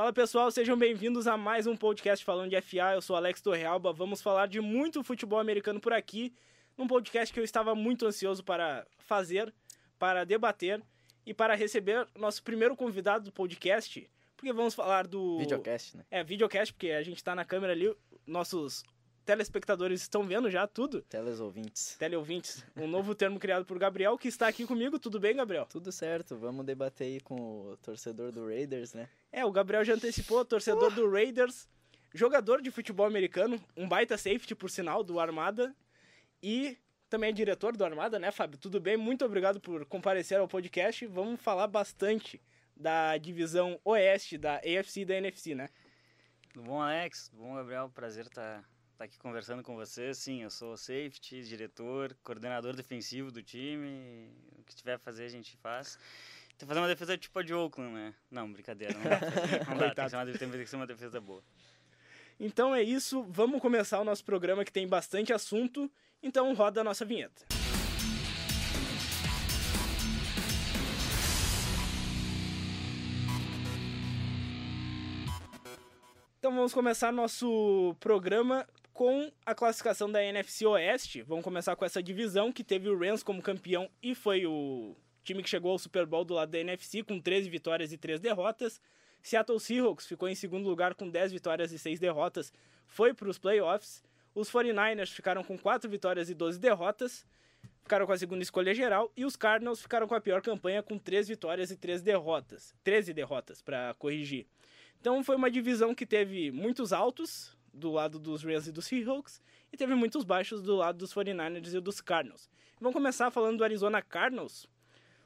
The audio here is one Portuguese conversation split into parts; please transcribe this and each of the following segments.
Fala pessoal, sejam bem-vindos a mais um podcast falando de FA. Eu sou Alex Torrealba. Vamos falar de muito futebol americano por aqui, num podcast que eu estava muito ansioso para fazer, para debater e para receber nosso primeiro convidado do podcast, porque vamos falar do Videocast, né? É, videocast, porque a gente está na câmera ali, nossos telespectadores estão vendo já tudo. Teleouvintes. Teleouvintes, um novo termo criado por Gabriel, que está aqui comigo. Tudo bem, Gabriel? Tudo certo, vamos debater aí com o torcedor do Raiders, né? É, o Gabriel já antecipou, torcedor do Raiders, jogador de futebol americano, um baita safety, por sinal, do Armada, e também é diretor do Armada, né, Fábio? Tudo bem? Muito obrigado por comparecer ao podcast. Vamos falar bastante da divisão oeste da AFC e da NFC, né? Tudo bom, Alex? Tudo bom, Gabriel? Prazer estar tá aqui conversando com você. Sim, eu sou safety, diretor, coordenador defensivo do time. O que tiver a fazer, a gente faz. Tem que fazer uma defesa tipo a de Oakland, né? Não, brincadeira. Não dá, não dá tem, que uma, tem que ser uma defesa boa. Então é isso, vamos começar o nosso programa que tem bastante assunto. Então roda a nossa vinheta. Então vamos começar nosso programa com a classificação da NFC Oeste. Vamos começar com essa divisão que teve o Rams como campeão e foi o time que chegou ao Super Bowl do lado da NFC com 13 vitórias e 3 derrotas. Seattle Seahawks ficou em segundo lugar com 10 vitórias e 6 derrotas, foi para os playoffs. Os 49ers ficaram com 4 vitórias e 12 derrotas, ficaram com a segunda escolha geral. E os Cardinals ficaram com a pior campanha com 3 vitórias e 3 derrotas. 13 derrotas, para corrigir. Então foi uma divisão que teve muitos altos, do lado dos Rams e dos Seahawks e teve muitos baixos do lado dos 49ers e dos Cardinals. Vamos começar falando do Arizona Cardinals,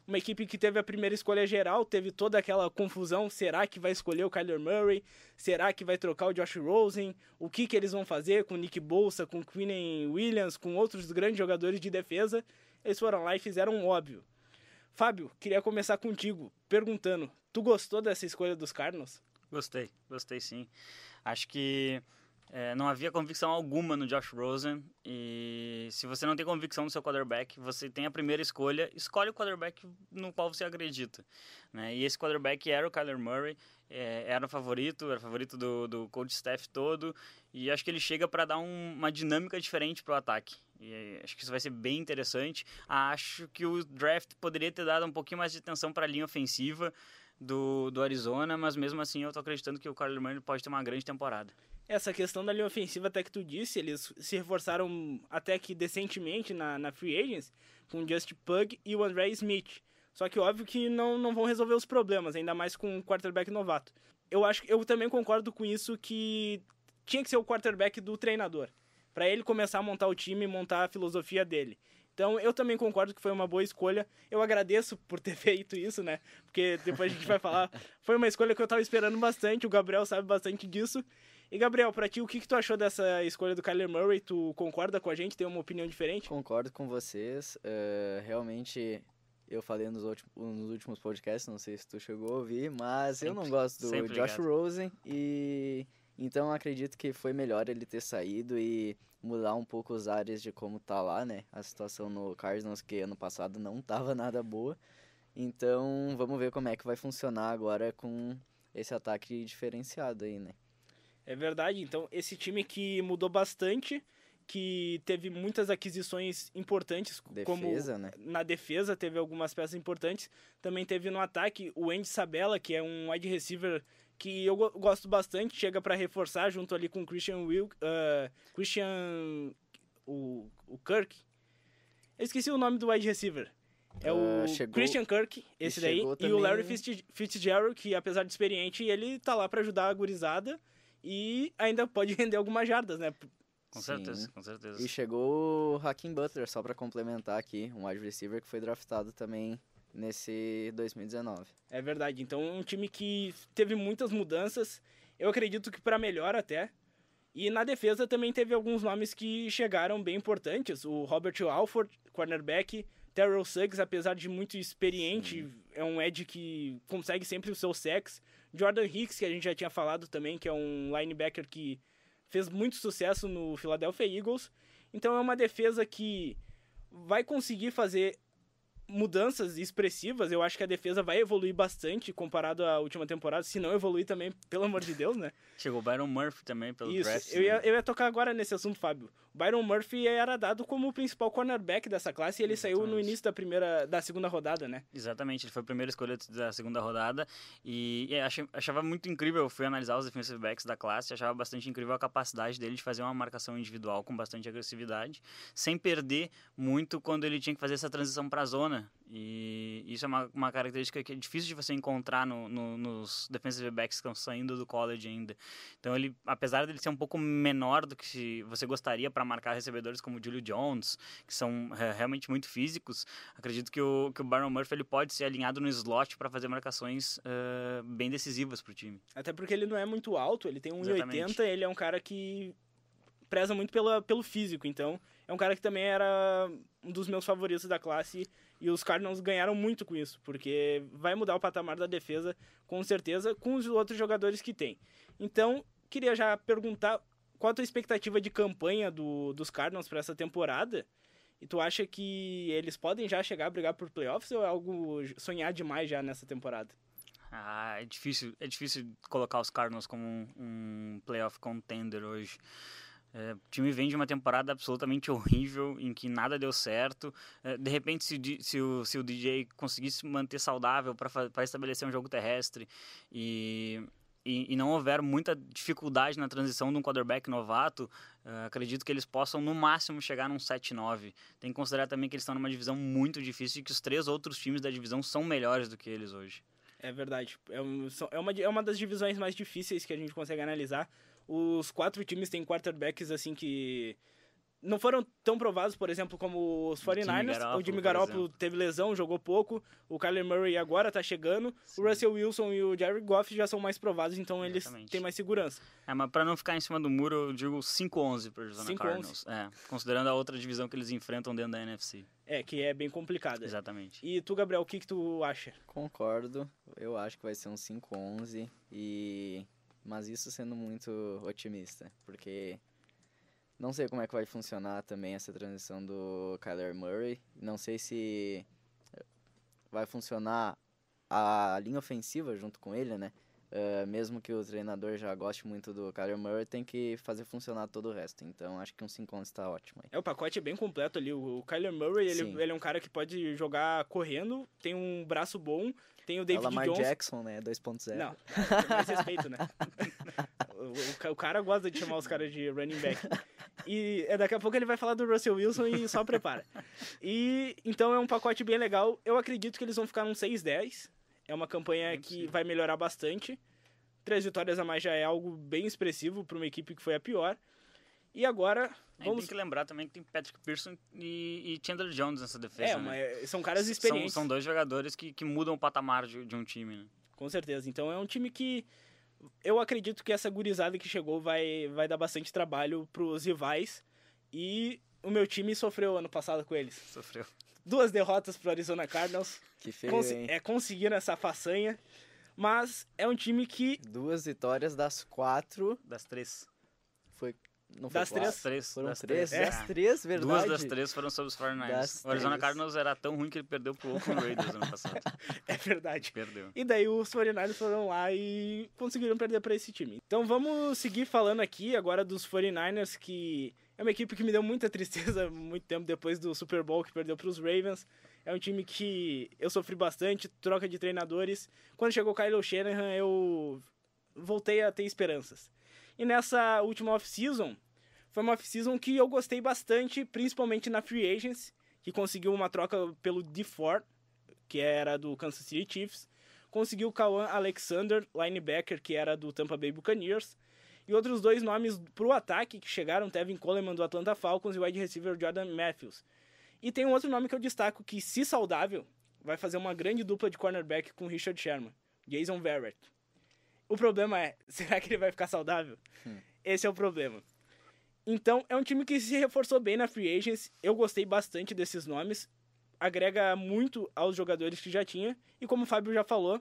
uma equipe que teve a primeira escolha geral, teve toda aquela confusão, será que vai escolher o Kyler Murray? Será que vai trocar o Josh Rosen? O que, que eles vão fazer com Nick Bolsa, com o Quinn Williams, com outros grandes jogadores de defesa? Eles foram lá e fizeram óbvio. Fábio, queria começar contigo, perguntando, tu gostou dessa escolha dos Cardinals? Gostei, gostei sim. Acho que é, não havia convicção alguma no Josh Rosen. E se você não tem convicção no seu quarterback, você tem a primeira escolha, escolhe o quarterback no qual você acredita. Né? E esse quarterback era o Kyler Murray, é, era o favorito, era o favorito do, do coach staff todo. E acho que ele chega para dar um, uma dinâmica diferente para o ataque. E acho que isso vai ser bem interessante. Acho que o draft poderia ter dado um pouquinho mais de atenção para a linha ofensiva do, do Arizona, mas mesmo assim eu estou acreditando que o Kyler Murray pode ter uma grande temporada. Essa questão da linha ofensiva, até que tu disse, eles se reforçaram até que decentemente na, na Free Agents, com o Just Pug e o André Smith. Só que óbvio que não, não vão resolver os problemas, ainda mais com um quarterback novato. Eu acho eu também concordo com isso que tinha que ser o quarterback do treinador, para ele começar a montar o time e montar a filosofia dele. Então eu também concordo que foi uma boa escolha. Eu agradeço por ter feito isso, né? Porque depois a gente vai falar. Foi uma escolha que eu tava esperando bastante, o Gabriel sabe bastante disso. E Gabriel, para ti, o que, que tu achou dessa escolha do Kyler Murray? Tu concorda com a gente? Tem uma opinião diferente? Concordo com vocês. Uh, realmente, eu falei nos, últimos podcasts, não sei se tu chegou a ouvir, mas sempre, eu não gosto do Josh ligado. Rosen e então acredito que foi melhor ele ter saído e mudar um pouco os áreas de como tá lá, né? A situação no Cardinals que ano passado não tava nada boa. Então, vamos ver como é que vai funcionar agora com esse ataque diferenciado aí, né? É verdade. Então, esse time que mudou bastante, que teve muitas aquisições importantes, defesa, como né? na defesa teve algumas peças importantes, também teve no ataque o Andy Sabella, que é um wide receiver que eu gosto bastante, chega para reforçar junto ali com o Christian Will, uh, Christian o, o Kirk. Eu esqueci o nome do wide receiver. É o uh, chegou, Christian Kirk, esse daí, e o Larry Fitzgerald, que apesar de experiente, ele tá lá para ajudar a gurizada e ainda pode render algumas jardas, né? Com Sim. certeza, com certeza. E chegou o Hakim Butler, só para complementar aqui, um wide receiver que foi draftado também nesse 2019. É verdade. Então, um time que teve muitas mudanças, eu acredito que para melhor até. E na defesa também teve alguns nomes que chegaram bem importantes. O Robert Alford, cornerback, Terrell Suggs, apesar de muito experiente, Sim. É um edge que consegue sempre o seu sex. Jordan Hicks, que a gente já tinha falado também, que é um linebacker que fez muito sucesso no Philadelphia Eagles. Então é uma defesa que vai conseguir fazer mudanças expressivas. Eu acho que a defesa vai evoluir bastante comparado à última temporada. Se não evoluir também, pelo amor de Deus, né? Chegou o Byron Murphy também pelo Isso, draft. eu ia, né? eu ia tocar agora nesse assunto, Fábio. Byron Murphy era dado como o principal cornerback dessa classe e ele saiu no Exatamente. início da primeira, da segunda rodada, né? Exatamente, ele foi a primeira escolha da segunda rodada e, e achei- achava muito incrível, eu fui analisar os defensive backs da classe, achava bastante incrível a capacidade dele de fazer uma marcação individual com bastante agressividade, sem perder muito quando ele tinha que fazer essa transição para a zona. E isso é uma, uma característica que é difícil de você encontrar no, no- nos defensive backs que estão saindo do college ainda. Então ele, apesar dele ser um pouco menor do que você gostaria para marcar recebedores como o Julio Jones, que são é, realmente muito físicos, acredito que o, que o Byron Murphy ele pode ser alinhado no slot para fazer marcações eh, bem decisivas para o time. Até porque ele não é muito alto, ele tem 1,80, Exatamente. ele é um cara que preza muito pela, pelo físico, então é um cara que também era um dos meus favoritos da classe e os Cardinals ganharam muito com isso, porque vai mudar o patamar da defesa com certeza com os outros jogadores que tem. Então, queria já perguntar qual a tua expectativa de campanha do, dos Cardinals para essa temporada? E tu acha que eles podem já chegar a brigar por playoffs ou é algo sonhar demais já nessa temporada? Ah, é difícil, é difícil colocar os Cardinals como um, um playoff contender hoje. É, o time vem de uma temporada absolutamente horrível, em que nada deu certo. É, de repente, se, se o, se o DJ conseguisse se manter saudável para estabelecer um jogo terrestre e, e, e não houver muita dificuldade na transição de um quarterback novato, é, acredito que eles possam, no máximo, chegar num 7-9. Tem que considerar também que eles estão numa divisão muito difícil e que os três outros times da divisão são melhores do que eles hoje. É verdade. É, um- é uma, é uma das divisões mais difíceis que a gente consegue analisar. Os quatro times têm quarterbacks assim que não foram tão provados, por exemplo, como os 49ers. Garoppolo, o Jimmy Garoppolo teve lesão, jogou pouco. O Kyler Murray agora tá chegando. O Russell Wilson e o Jared Goff já são mais provados, então eles Exatamente. têm mais segurança. É, mas pra não ficar em cima do muro, eu digo 5-11 para Arizona 5-11. Cardinals. É, considerando a outra divisão que eles enfrentam dentro da NFC. É, que é bem complicada. Exatamente. E tu, Gabriel, o que, que tu acha? Concordo, eu acho que vai ser um 5-11 e mas isso sendo muito otimista, porque não sei como é que vai funcionar também essa transição do Kyler Murray, não sei se vai funcionar a linha ofensiva junto com ele, né? Eh, mesmo que o treinador já goste muito do Kyler Murray, tem que fazer funcionar todo o resto. Então acho que um 5-11 está ótimo. Aí. É, o pacote é bem completo ali. O o Kyler Murray, ele, Sim. ele é um cara que pode jogar correndo, tem um braço bom, tem o É o David Lamar Jones. Jackson, né? 2.0. Não, mais respeito, né? o, o cara gosta de chamar os caras de running back. E é, daqui a pouco ele vai falar do Russell Wilson e só prepara. E então é um pacote bem legal. Eu acredito que eles vão ficar num 6-10. É uma campanha Muito que vai melhorar bastante. Três vitórias a mais já é algo bem expressivo para uma equipe que foi a pior. E agora, Aí vamos. tem que lembrar também que tem Patrick Pearson e, e Chandler Jones nessa defesa. É, né? são caras São, experientes. são dois jogadores que, que mudam o patamar de, de um time, né? Com certeza. Então é um time que eu acredito que essa gurizada que chegou vai, vai dar bastante trabalho pros rivais. E o meu time sofreu ano passado com eles. Sofreu. Duas derrotas pro Arizona Cardinals. Que feio, Consi- hein? é, conseguiram essa façanha. Mas é um time que. Duas vitórias das quatro. Das três. Foi. Não foi Das quatro? Das três. Foram das três? três. Das É. três, verdade? Duas das três foram sobre os 49ers. Das O Arizona três. Cardinals era tão ruim que ele perdeu pro Oakland Raiders ano passado. É verdade. Perdeu. E daí os 49ers foram lá e conseguiram perder para esse time. Então vamos seguir falando aqui agora dos 49ers, que é uma equipe que me deu muita tristeza muito tempo depois do Super Bowl que perdeu para os Ravens. É um time que eu sofri bastante, troca de treinadores. Quando chegou o Kyle Shanahan, eu voltei a ter esperanças. E nessa última off-season, foi uma off-season que eu gostei bastante, principalmente na Free Agents, que conseguiu uma troca pelo D4, que era do Kansas City Chiefs. Conseguiu o Kawan Alexander, linebacker, que era do Tampa Bay Buccaneers. E outros dois nomes pro ataque que chegaram, Tevin Coleman do Atlanta Falcons e o wide receiver Jordan Matthews. E tem um outro nome que eu destaco que, se saudável, vai fazer uma grande dupla de cornerback com Richard Sherman, Jason Verrett. O problema é, será que ele vai ficar saudável? Esse é o problema. Então, é um time que se reforçou bem na Free Agents. Eu gostei bastante desses nomes. Agrega muito aos jogadores que já tinha. E como o Fábio já falou,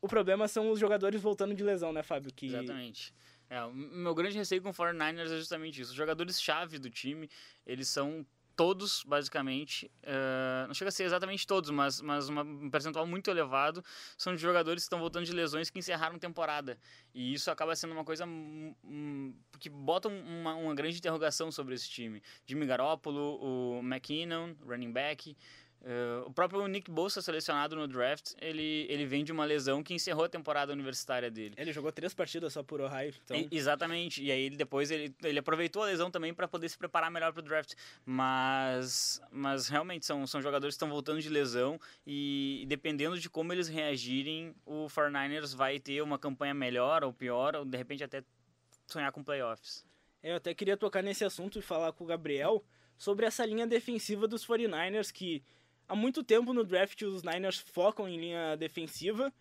o problema são os jogadores voltando de lesão, né, Fábio? Que... Exatamente. É, o meu grande receio com o 49ers é justamente isso. Os jogadores-chave do time, eles são todos, basicamente, uh, não chega a ser exatamente todos, mas, mas uma, um percentual muito elevado, são de jogadores que estão voltando de lesões que encerraram temporada. E isso acaba sendo uma coisa um, que bota uma, uma grande interrogação sobre esse time. Jimmy Garoppolo, o McKinnon, running back, Uh, o próprio Nick Bolsa, selecionado no draft, ele, ele vem de uma lesão que encerrou a temporada universitária dele. Ele jogou três partidas só por Ohio. Então... E, exatamente. E aí ele depois ele, ele aproveitou a lesão também para poder se preparar melhor para o draft. Mas, mas realmente são, são jogadores que estão voltando de lesão e dependendo de como eles reagirem, o 49ers vai ter uma campanha melhor ou pior, ou de repente até sonhar com playoffs. Eu até queria tocar nesse assunto e falar com o Gabriel sobre essa linha defensiva dos 49ers que há muito tempo no draft os Niners focam em linha defensiva.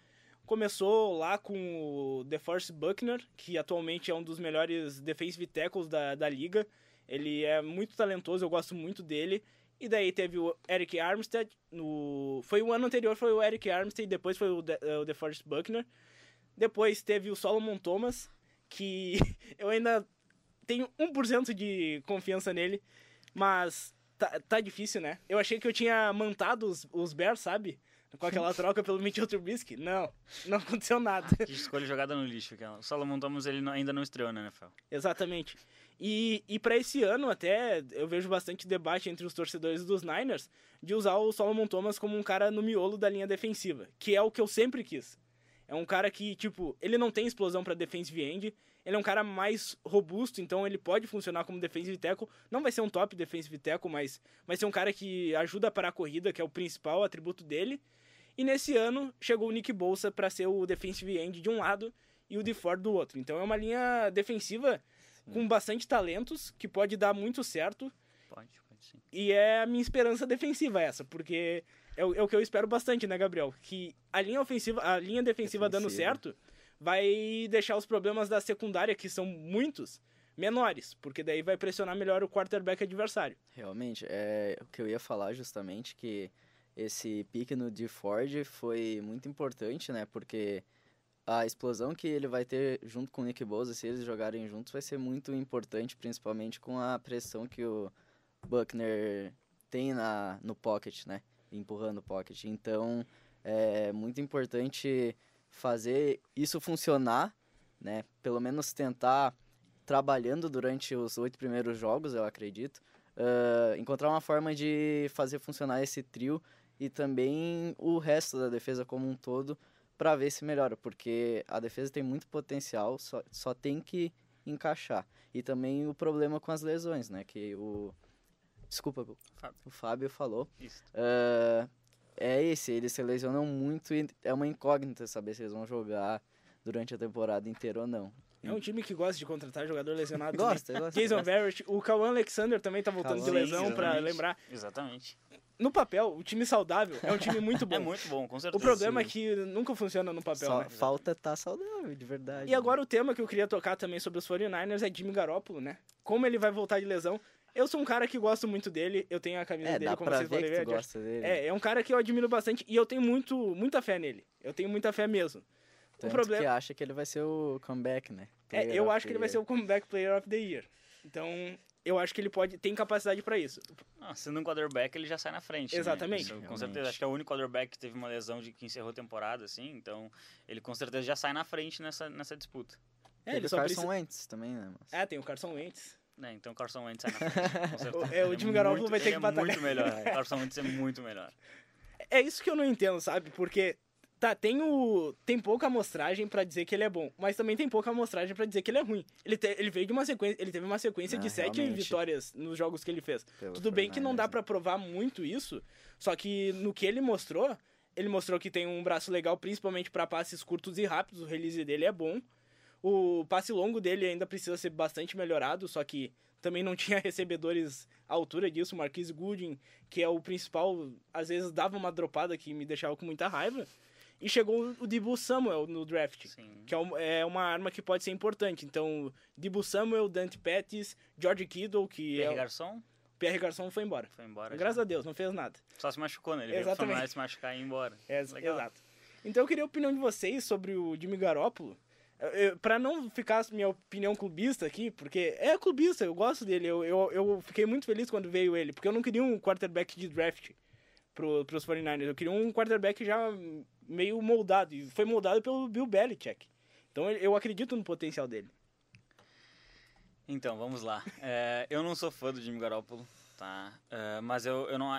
Começou lá com o DeForest Buckner, que atualmente é um dos melhores defensive tackles da, da liga. Ele é muito talentoso, eu gosto muito dele. E daí teve o Eric Armstead, no... foi o ano anterior foi o Eric Armstead, depois foi o, De... o DeForest Buckner. Depois teve o Solomon Thomas, que eu ainda tenho 1% de confiança nele, mas tá, tá difícil, né? Eu achei que eu tinha mantado os, os Bears, sabe? Com aquela troca pelo Mitchell Trubisky. Não, não aconteceu nada. Que escolha jogada no lixo. Aquela. O Salomon Thomas ele ainda não estreou na NFL. Exatamente. E, e para esse ano até, eu vejo bastante debate entre os torcedores dos Niners de usar o Solomon Thomas como um cara no miolo da linha defensiva, que é o que eu sempre quis. É um cara que, tipo, ele não tem explosão para defensive end, ele é um cara mais robusto, então ele pode funcionar como defensive tackle. Não vai ser um top defensive tackle, mas vai ser um cara que ajuda para a corrida, que é o principal atributo dele. E nesse ano chegou o Nick Bolsa para ser o defensive end de um lado e o DeFord do outro. Então é uma linha defensiva sim. com bastante talentos, que pode dar muito certo. Pode, pode sim. E é a minha esperança defensiva essa, porque é o, é o que eu espero bastante, né, Gabriel? Que a linha ofensiva, a linha defensiva, defensiva. dando certo vai deixar os problemas da secundária, que são muitos, menores, porque daí vai pressionar melhor o quarterback adversário. Realmente, é o que eu ia falar justamente que esse pique no de Ford foi muito importante, né? Porque a explosão que ele vai ter junto com o Nick Bosa, se eles jogarem juntos, vai ser muito importante, principalmente com a pressão que o Buckner tem na, no pocket, né? Empurrando o pocket. Então, é muito importante fazer isso funcionar, né? Pelo menos tentar trabalhando durante os oito primeiros jogos, eu acredito, uh, encontrar uma forma de fazer funcionar esse trio e também o resto da defesa como um todo para ver se melhora, porque a defesa tem muito potencial, só, só tem que encaixar. E também o problema com as lesões, né? Que o. Desculpa, Fábio. o Fábio falou. Isso. Uh, é esse, eles se lesionam muito e é uma incógnita saber se eles vão jogar durante a temporada inteira ou não. É um time que gosta de contratar jogador lesionado. gosta, gosta. Jason Verrett, o Kawan Alexander também tá voltando de lesão para lembrar. Exatamente. No papel, o time saudável é um time muito bom. é muito bom, com certeza. O problema sim. é que nunca funciona no papel. Só né? falta tá saudável, de verdade. E agora o tema que eu queria tocar também sobre os 49ers é Jimmy Garoppolo, né? Como ele vai voltar de lesão. Eu sou um cara que gosto muito dele, eu tenho a camisa é, dele, como vocês podem ver. Gosta dele. É, é um cara que eu admiro bastante e eu tenho muito, muita fé nele. Eu tenho muita fé mesmo. Tanto o problema que acha que ele vai ser o comeback, né? Player é, eu acho que ele vai ser o comeback player of the year. Então, eu acho que ele pode tem capacidade para isso. Ah, sendo um quarterback, ele já sai na frente. Né? Exatamente. Né? com certeza. Acho que é o único quarterback que teve uma lesão de que encerrou a temporada, assim. Então, ele com certeza já sai na frente nessa, nessa disputa. É, ele o Carson precisa... Wentz também, né? Mas... É, tem o Carson Wentz. É, então o Carson Wentz sai na frente. o, é, o Jimmy Garoppolo vai ter que é batalhar. muito melhor. O Carson Wentz é muito melhor. É isso que eu não entendo, sabe? Porque Tá, tem, o, tem pouca amostragem para dizer que ele é bom, mas também tem pouca amostragem para dizer que ele é ruim. Ele, te, ele veio de uma sequência, ele teve uma sequência de sete vitórias nos jogos que ele fez. Tudo bem que não dá para provar muito isso, só que no que ele mostrou, ele mostrou que tem um braço legal, principalmente para passes curtos e rápidos. O release dele é bom. O passe longo dele ainda precisa ser bastante melhorado, só que também não tinha recebedores à altura disso. O Marquise Gooding, que é o principal, às vezes dava uma dropada que me deixava com muita raiva. E chegou o Dibu Samuel no draft, Sim. que é, é uma arma que pode ser importante. Então, Dibu Samuel, Dante Pettis, George Kittle, que Pierre é... Garçon? Pierre Garçon foi embora. Foi embora. Graças já. a Deus, não fez nada. Só se machucou, né? Ele Exatamente. veio se machucar e ir embora. É, exato. Então eu queria a opinião de vocês sobre o Jimmy Garoppolo. Para não ficar minha opinião clubista aqui, porque é clubista, eu gosto dele. Eu, eu, eu fiquei muito feliz quando veio ele, porque eu não queria um quarterback de draft pro, pros 49ers. Eu queria um quarterback já meio moldado. E foi moldado pelo Bill Belichick. Então eu acredito no potencial dele. Então, vamos lá. É, eu não sou fã do Jimmy Garoppolo. Tá. Uh, mas eu, eu, não,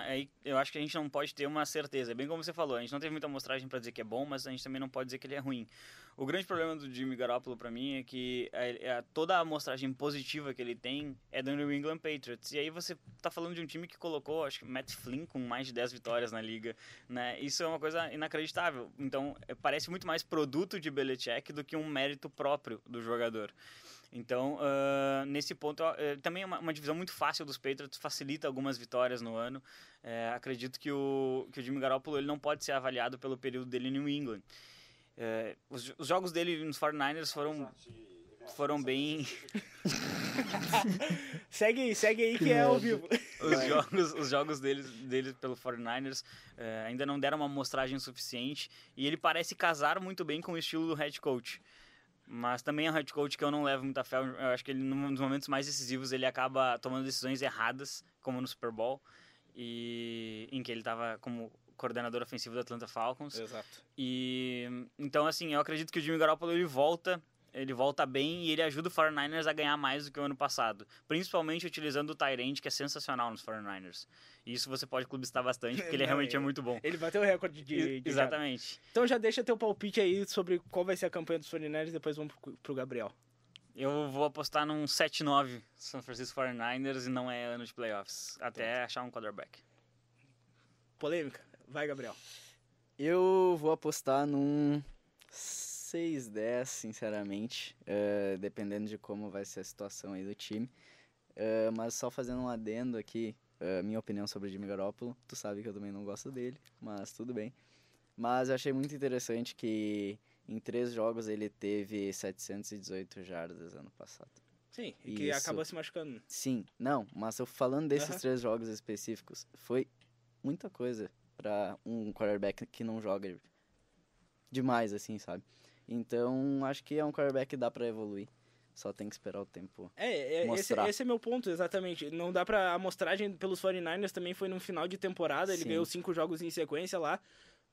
eu acho que a gente não pode ter uma certeza. É bem como você falou, a gente não teve muita amostragem para dizer que é bom, mas a gente também não pode dizer que ele é ruim. O grande problema do Jimmy Garoppolo para mim é que a, a, toda a amostragem positiva que ele tem é do New England Patriots. E aí você tá falando de um time que colocou, acho que Matt Flynn com mais de 10 vitórias na liga, né? Isso é uma coisa inacreditável. Então, é, parece muito mais produto de Belichick do que um mérito próprio do jogador. Então, uh, nesse ponto, uh, também é uma, uma, divisão muito fácil dos Patriots, facilita algumas vitórias no ano. Uh, acredito que o, que o Jimmy Garoppolo ele não pode ser avaliado pelo período dele em New England. É, os, os, jogos dele nos 49ers foram, foram bem... segue, segue aí que é ao vivo. Os jogos, os jogos dele, dele pelo 49ers é, ainda não deram uma amostragem suficiente e ele parece casar muito bem com o estilo do head coach. Mas também é um head coach que eu não levo muita fé. Eu acho que ele, nos momentos mais decisivos, ele acaba tomando decisões erradas, como no Super Bowl, e em que ele estava como coordenador ofensivo do Atlanta Falcons. Exato. E então assim, eu acredito que o Jimmy Garoppolo ele volta ele volta bem e ele ajuda o 49ers a ganhar mais do que o ano passado. Principalmente utilizando o Tyrant, que é sensacional nos 49ers. E isso você pode clubistar bastante, porque ele realmente é muito bom. Ele bateu o recorde de, de Exatamente. Então já deixa teu palpite aí sobre qual vai ser a campanha dos 49ers e depois vamos pro, pro Gabriel. Eu vou apostar num 7-9 San Francisco 49ers e não é ano de playoffs. Até achar um quarterback. Polêmica. Vai, Gabriel. Eu vou apostar num 6-10, sinceramente, uh, dependendo de como vai ser a situação aí do time. Uh, mas só fazendo um adendo aqui, uh, minha opinião sobre o Jimmy Garoppolo, tu sabe que eu também não gosto dele, mas tudo bem. Mas eu achei muito interessante que em três jogos ele teve 718 jardas ano passado. Sim, e que Isso, acabou se machucando. Sim, não, mas eu falando desses -huh. três jogos específicos, foi muita coisa para um quarterback que não joga demais, assim, sabe? Então, acho que é um quarterback que dá para evoluir. Só tem que esperar o tempo é, é mostrar. Esse, esse, é meu ponto, exatamente. Não dá pra... A amostragem pelos 49ers também foi no final de temporada. Ele Sim. ganhou cinco jogos em sequência lá.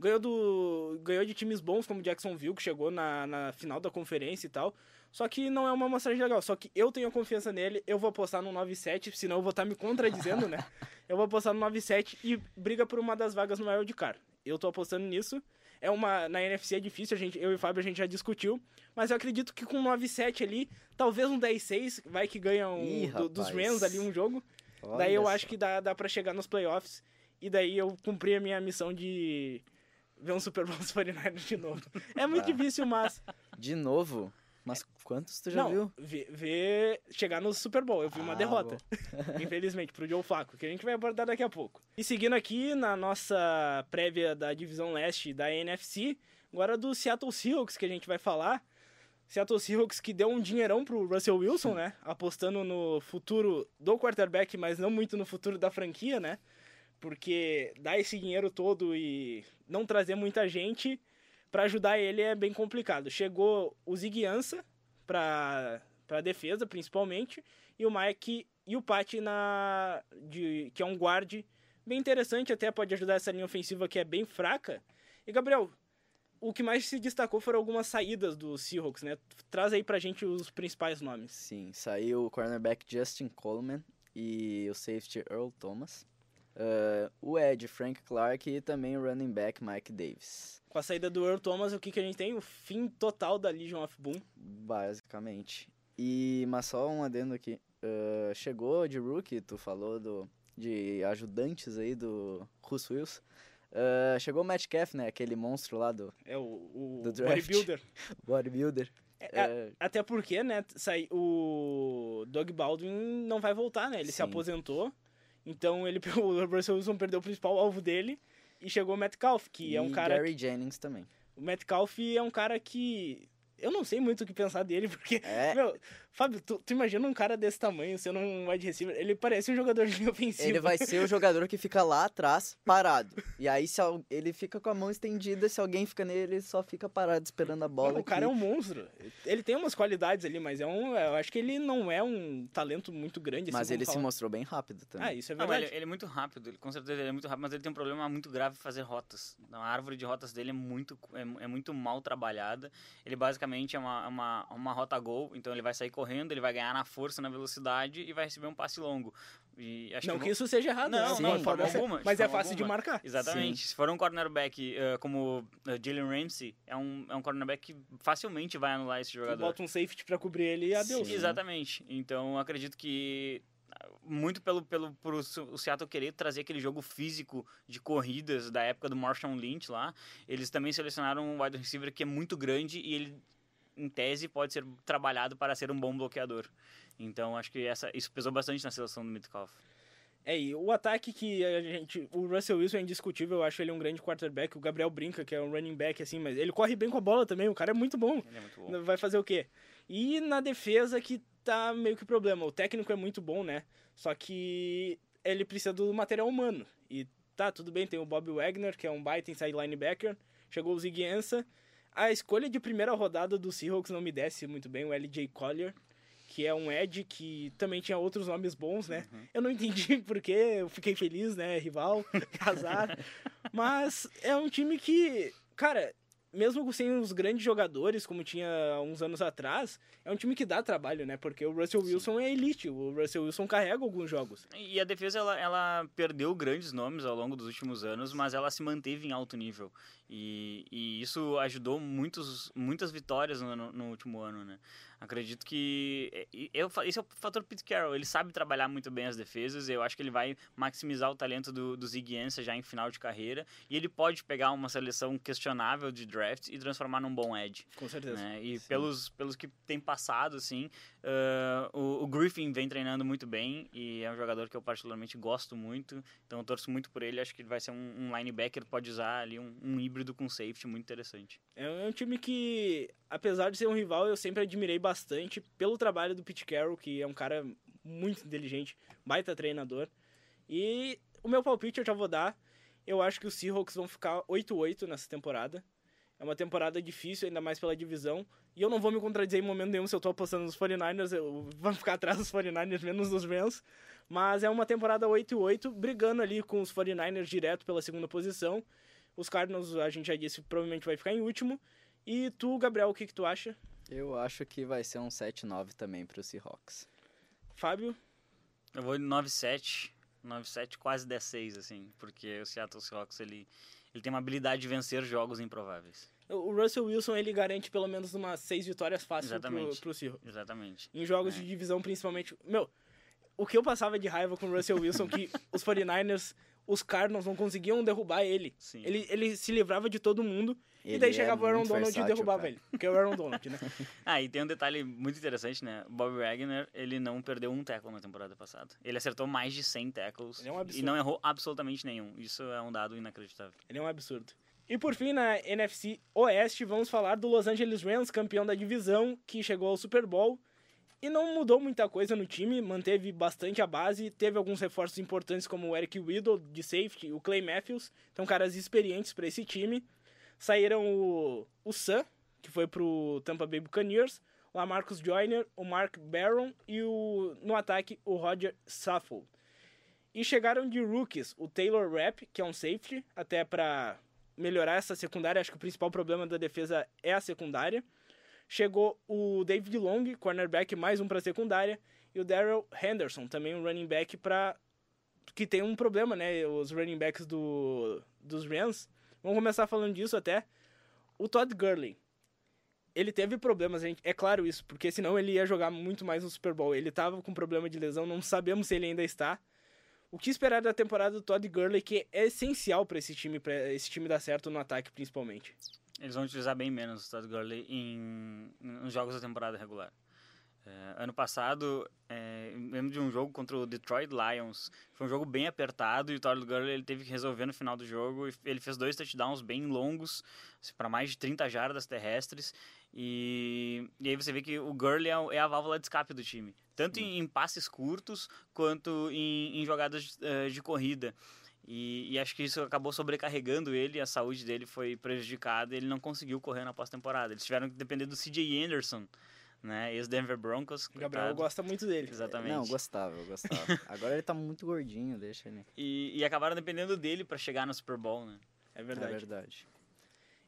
Ganhou, do, ganhou de times bons como Jacksonville, que chegou na, na final da conferência e tal. Só que não é uma amostragem legal. Só que eu tenho confiança nele, eu vou apostar no 9-7, senão eu vou estar tá me contradizendo, né? Eu vou apostar no 9-7 e briga por uma das vagas no Wildcard. Eu tô apostando nisso. É uma. Na NFC é difícil, a gente, eu e o Fábio a gente já discutiu. Mas eu acredito que com 9-7 ali, talvez um 10-6, vai que ganha um, Ih, do, dos Rams ali um jogo. Olha daí eu essa. acho que dá, dá pra chegar nos playoffs. E daí eu cumpri a minha missão de ver um Super Bowl dos 49ers de novo. É muito ah. difícil, mas. De novo? Mas quantos tu já não, viu? Ver, chegar no Super Bowl. Eu vi ah, uma derrota. infelizmente, pro Joe Flacco, que a gente vai abordar daqui a pouco. E seguindo aqui na nossa prévia da divisão leste da NFC, agora do Seattle Seahawks que a gente vai falar. Seattle Seahawks que deu um dinheirão pro Russell Wilson, né? Apostando no futuro do quarterback, mas não muito no futuro da franquia, né? Porque dar esse dinheiro todo e não trazer muita gente para ajudar ele é bem complicado. Chegou o Ziguiança para para defesa, principalmente, e o Mike e o Pat na de que é um guard bem interessante, até pode ajudar essa linha ofensiva que é bem fraca. E Gabriel, o que mais se destacou foram algumas saídas do Seahawks, né? Traz aí pra gente os principais nomes. Sim, saiu o cornerback Justin Coleman e o safety Earl Thomas. Uh, o Ed, Frank Clark e também o running back Mike Davis. Com a saída do Earl Thomas, o que, que a gente tem? O fim total da Legion of Boom. Basicamente. E, mas só um adendo aqui. Uh, chegou de rookie, tu falou do, de ajudantes aí do Russ Wills. Uh, chegou o Matt Caff, né? Aquele monstro lá do. É o, o do bodybuilder. bodybuilder. É, é, até porque, né, sai, o Doug Baldwin não vai voltar, né? Ele Sim. se aposentou. Então ele o Russell Wilson perdeu o principal alvo dele e chegou o Metcalf, que e é um cara. Gary Jennings também. O Metcalf é um cara que eu não sei muito o que pensar dele, porque, é. meu, Fábio, tu, tu, imagina um cara desse tamanho sendo um wide receiver, ele parece um jogador de linha ofensiva. Ele vai ser o jogador que fica lá atrás, parado. E aí se ele fica com a mão estendida, se alguém fica nele, ele só fica parado esperando a bola. Não, o cara é um monstro. Ele tem umas qualidades ali, mas é um, eu acho que ele não é um talento muito grande. Assim, mas ele se mostrou bem rápido também. Ah, isso é verdade. Não, ele, ele, é muito rápido, ele, com certeza ele é muito rápido, mas ele tem um problema muito grave fazer rotas. A árvore de rotas dele é muito, é, é muito mal trabalhada. Ele basicamente é uma, uma, uma rota gol, então ele vai sair correndo, ele vai ganhar na força, na velocidade e vai receber um passe longo. E acho não que, que isso seja errado, não, não, de forma alguma. Mas é fácil alguma. de marcar. Exatamente. Sim. Se for um cornerback uh, como uh, Jalen Ramsey, é um, é um cornerback que facilmente vai anular esse jogador. Tu bota um safety para cobrir ele e adeus. Sim, exatamente. Então acredito que muito pelo, pelo por o Seattle querer trazer aquele jogo físico de corridas da época do Marshall Lynch lá, eles também selecionaram um wide receiver que é muito grande e ele em tese pode ser trabalhado para ser um bom bloqueador. Então acho que essa, isso pesou bastante na seleção do Mitkoff. É, e o ataque que a gente. O Russell Wilson é indiscutível, eu acho ele um grande quarterback. O Gabriel brinca, que é um running back, assim, mas ele corre bem com a bola também, o cara é muito bom. Ele é muito bom. Vai fazer o quê? E na defesa que tá meio que problema. O técnico é muito bom, né? Só que ele precisa do material humano. E tá, tudo bem, tem o Bob Wagner, que é um baita inside linebacker. Chegou o Ziggy Ansah. A escolha de primeira rodada do Seahawks não me desce muito bem, o LJ Collier, que é um Ed que também tinha outros nomes bons, né? Uhum. Eu não entendi porque, eu fiquei feliz, né? Rival, casar. Mas é um time que, cara, mesmo sem os grandes jogadores, como tinha uns anos atrás, é um time que dá trabalho, né? Porque o Russell Wilson Sim. é elite, o Russell Wilson carrega alguns jogos. E a defesa, ela, ela perdeu grandes nomes ao longo dos últimos anos, mas ela se manteve em alto nível. E, e isso ajudou muitos, muitas vitórias no, no, no último ano, né? Acredito que eu, esse é o fator Pete Carroll. Ele sabe trabalhar muito bem as defesas. Eu acho que ele vai maximizar o talento do, do Ziggy Ansah já em final de carreira. E ele pode pegar uma seleção questionável de draft e transformar num bom edge. Com certeza. Né? E pelos, pelos que tem passado, assim, uh, o, o, Griffin vem treinando muito bem e é um jogador que eu particularmente gosto muito. Então eu torço muito por ele. Acho que ele vai ser um, um linebacker pode usar ali um, um híbrido com safety muito interessante. É um time que, apesar de ser um rival, eu sempre admirei bastante pelo trabalho do Pete Carroll, que é um cara muito inteligente, baita treinador. E o meu palpite eu já vou dar. Eu acho que os Seahawks vão ficar 8-8 nessa temporada. É uma temporada difícil, ainda mais pela divisão. E eu não vou me contradizer em momento nenhum se eu tô apostando nos 49ers. Eu vou ficar atrás dos 49ers, menos dos Rams. Mas é uma temporada 8-8, brigando ali com os 49ers direto pela segunda posição. Os Cardinals, a gente já disse, provavelmente vai ficar em último. E tu, Gabriel, o que, que tu acha? Eu acho que vai ser um 7-9 também para os Seahawks. Fábio? Eu vou de 9-7. 9-7, quase 10-6, assim. Porque o Seattle Seahawks, ele, ele tem uma habilidade de vencer jogos improváveis. O Russell Wilson, ele garante pelo menos umas 6 vitórias fáceis Exatamente. pro, pro Seahawks. Exatamente. Em jogos é. de divisão, principalmente. Meu, o que eu passava de raiva com o Russell Wilson, que os 49ers os Cardinals não conseguiam derrubar ele. Sim. Ele, ele se livrava de todo mundo. Ele e daí chegava é o Aaron Donald versátil, e derrubava cara. ele. Porque é o Aaron Donald, né? ah, e tem um detalhe muito interessante, né? Bob Wagner, ele não perdeu um tackle na temporada passada. Ele acertou mais de 100 tackles. É um e não errou absolutamente nenhum. Isso é um dado inacreditável. Ele é um absurdo. E por fim, na NFC Oeste, vamos falar do Los Angeles Rams, campeão da divisão, que chegou ao Super Bowl e não mudou muita coisa no time, manteve bastante a base, teve alguns reforços importantes como o Eric Whittle de safety, o Clay Matthews, então caras experientes para esse time. Saíram o, o Sam, que foi pro Tampa Bay Buccaneers, o Marcus Joyner, o Mark Barron e o, no ataque o Roger Saffold. E chegaram de rookies o Taylor Rapp, que é um safety, até para melhorar essa secundária, acho que o principal problema da defesa é a secundária. Chegou o David Long, cornerback, mais um para secundária, e o Daryl Henderson, também um running back para que tem um problema, né? Os running backs do dos Rams. Vamos começar falando disso até. O Todd Gurley. Ele teve problemas, gente, é claro isso, porque senão ele ia jogar muito mais no Super Bowl. Ele tava com problema de lesão, não sabemos se ele ainda está. O que esperar da temporada do Todd Gurley, que é essencial para esse time, para esse time dar certo no ataque, principalmente? Eles vão utilizar bem menos o Todd Gurley em, nos jogos da temporada regular. É, ano passado, é, lembro de um jogo contra o Detroit Lions. Foi um jogo bem apertado e o Todd Gurley ele teve que resolver no final do jogo. Ele fez dois touchdowns bem longos, assim, para mais de 30 jardas terrestres. E, e aí você vê que o Gurley é, é a válvula de escape do time. Tanto em, em, passes curtos quanto em, em jogadas uh, de corrida. E, e, acho que isso acabou sobrecarregando ele, a saúde dele foi prejudicada e ele não conseguiu correr na pós-temporada. Eles tiveram que depender do CJ Anderson, né? Ex-Denver Broncos. O Gabriel gosta muito dele. Exatamente. Não, gostava, eu gostava. Agora ele tá muito gordinho, deixa ele. E, e acabaram dependendo dele para chegar no Super Bowl, né? É verdade. É verdade.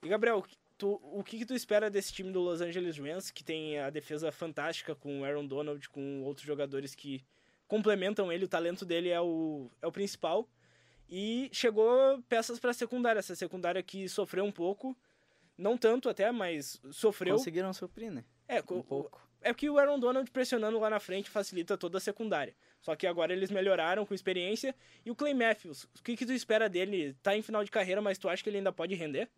E Gabriel, tu, o que, que tu espera desse time do Los Angeles Rams, que tem a defesa fantástica com o Aaron Donald, com outros jogadores que complementam ele, o talento dele é o, é o principal. E chegou peças para secundária, essa secundária que sofreu um pouco, não tanto até, mas sofreu. Conseguiram suprir, né? É, um pouco. É que o Aaron Donald pressionando lá na frente facilita toda a secundária. Só que agora eles melhoraram com experiência. E o Clay Matthews, o que, que tu espera dele? Tá em final de carreira, mas tu acha que ele ainda pode render?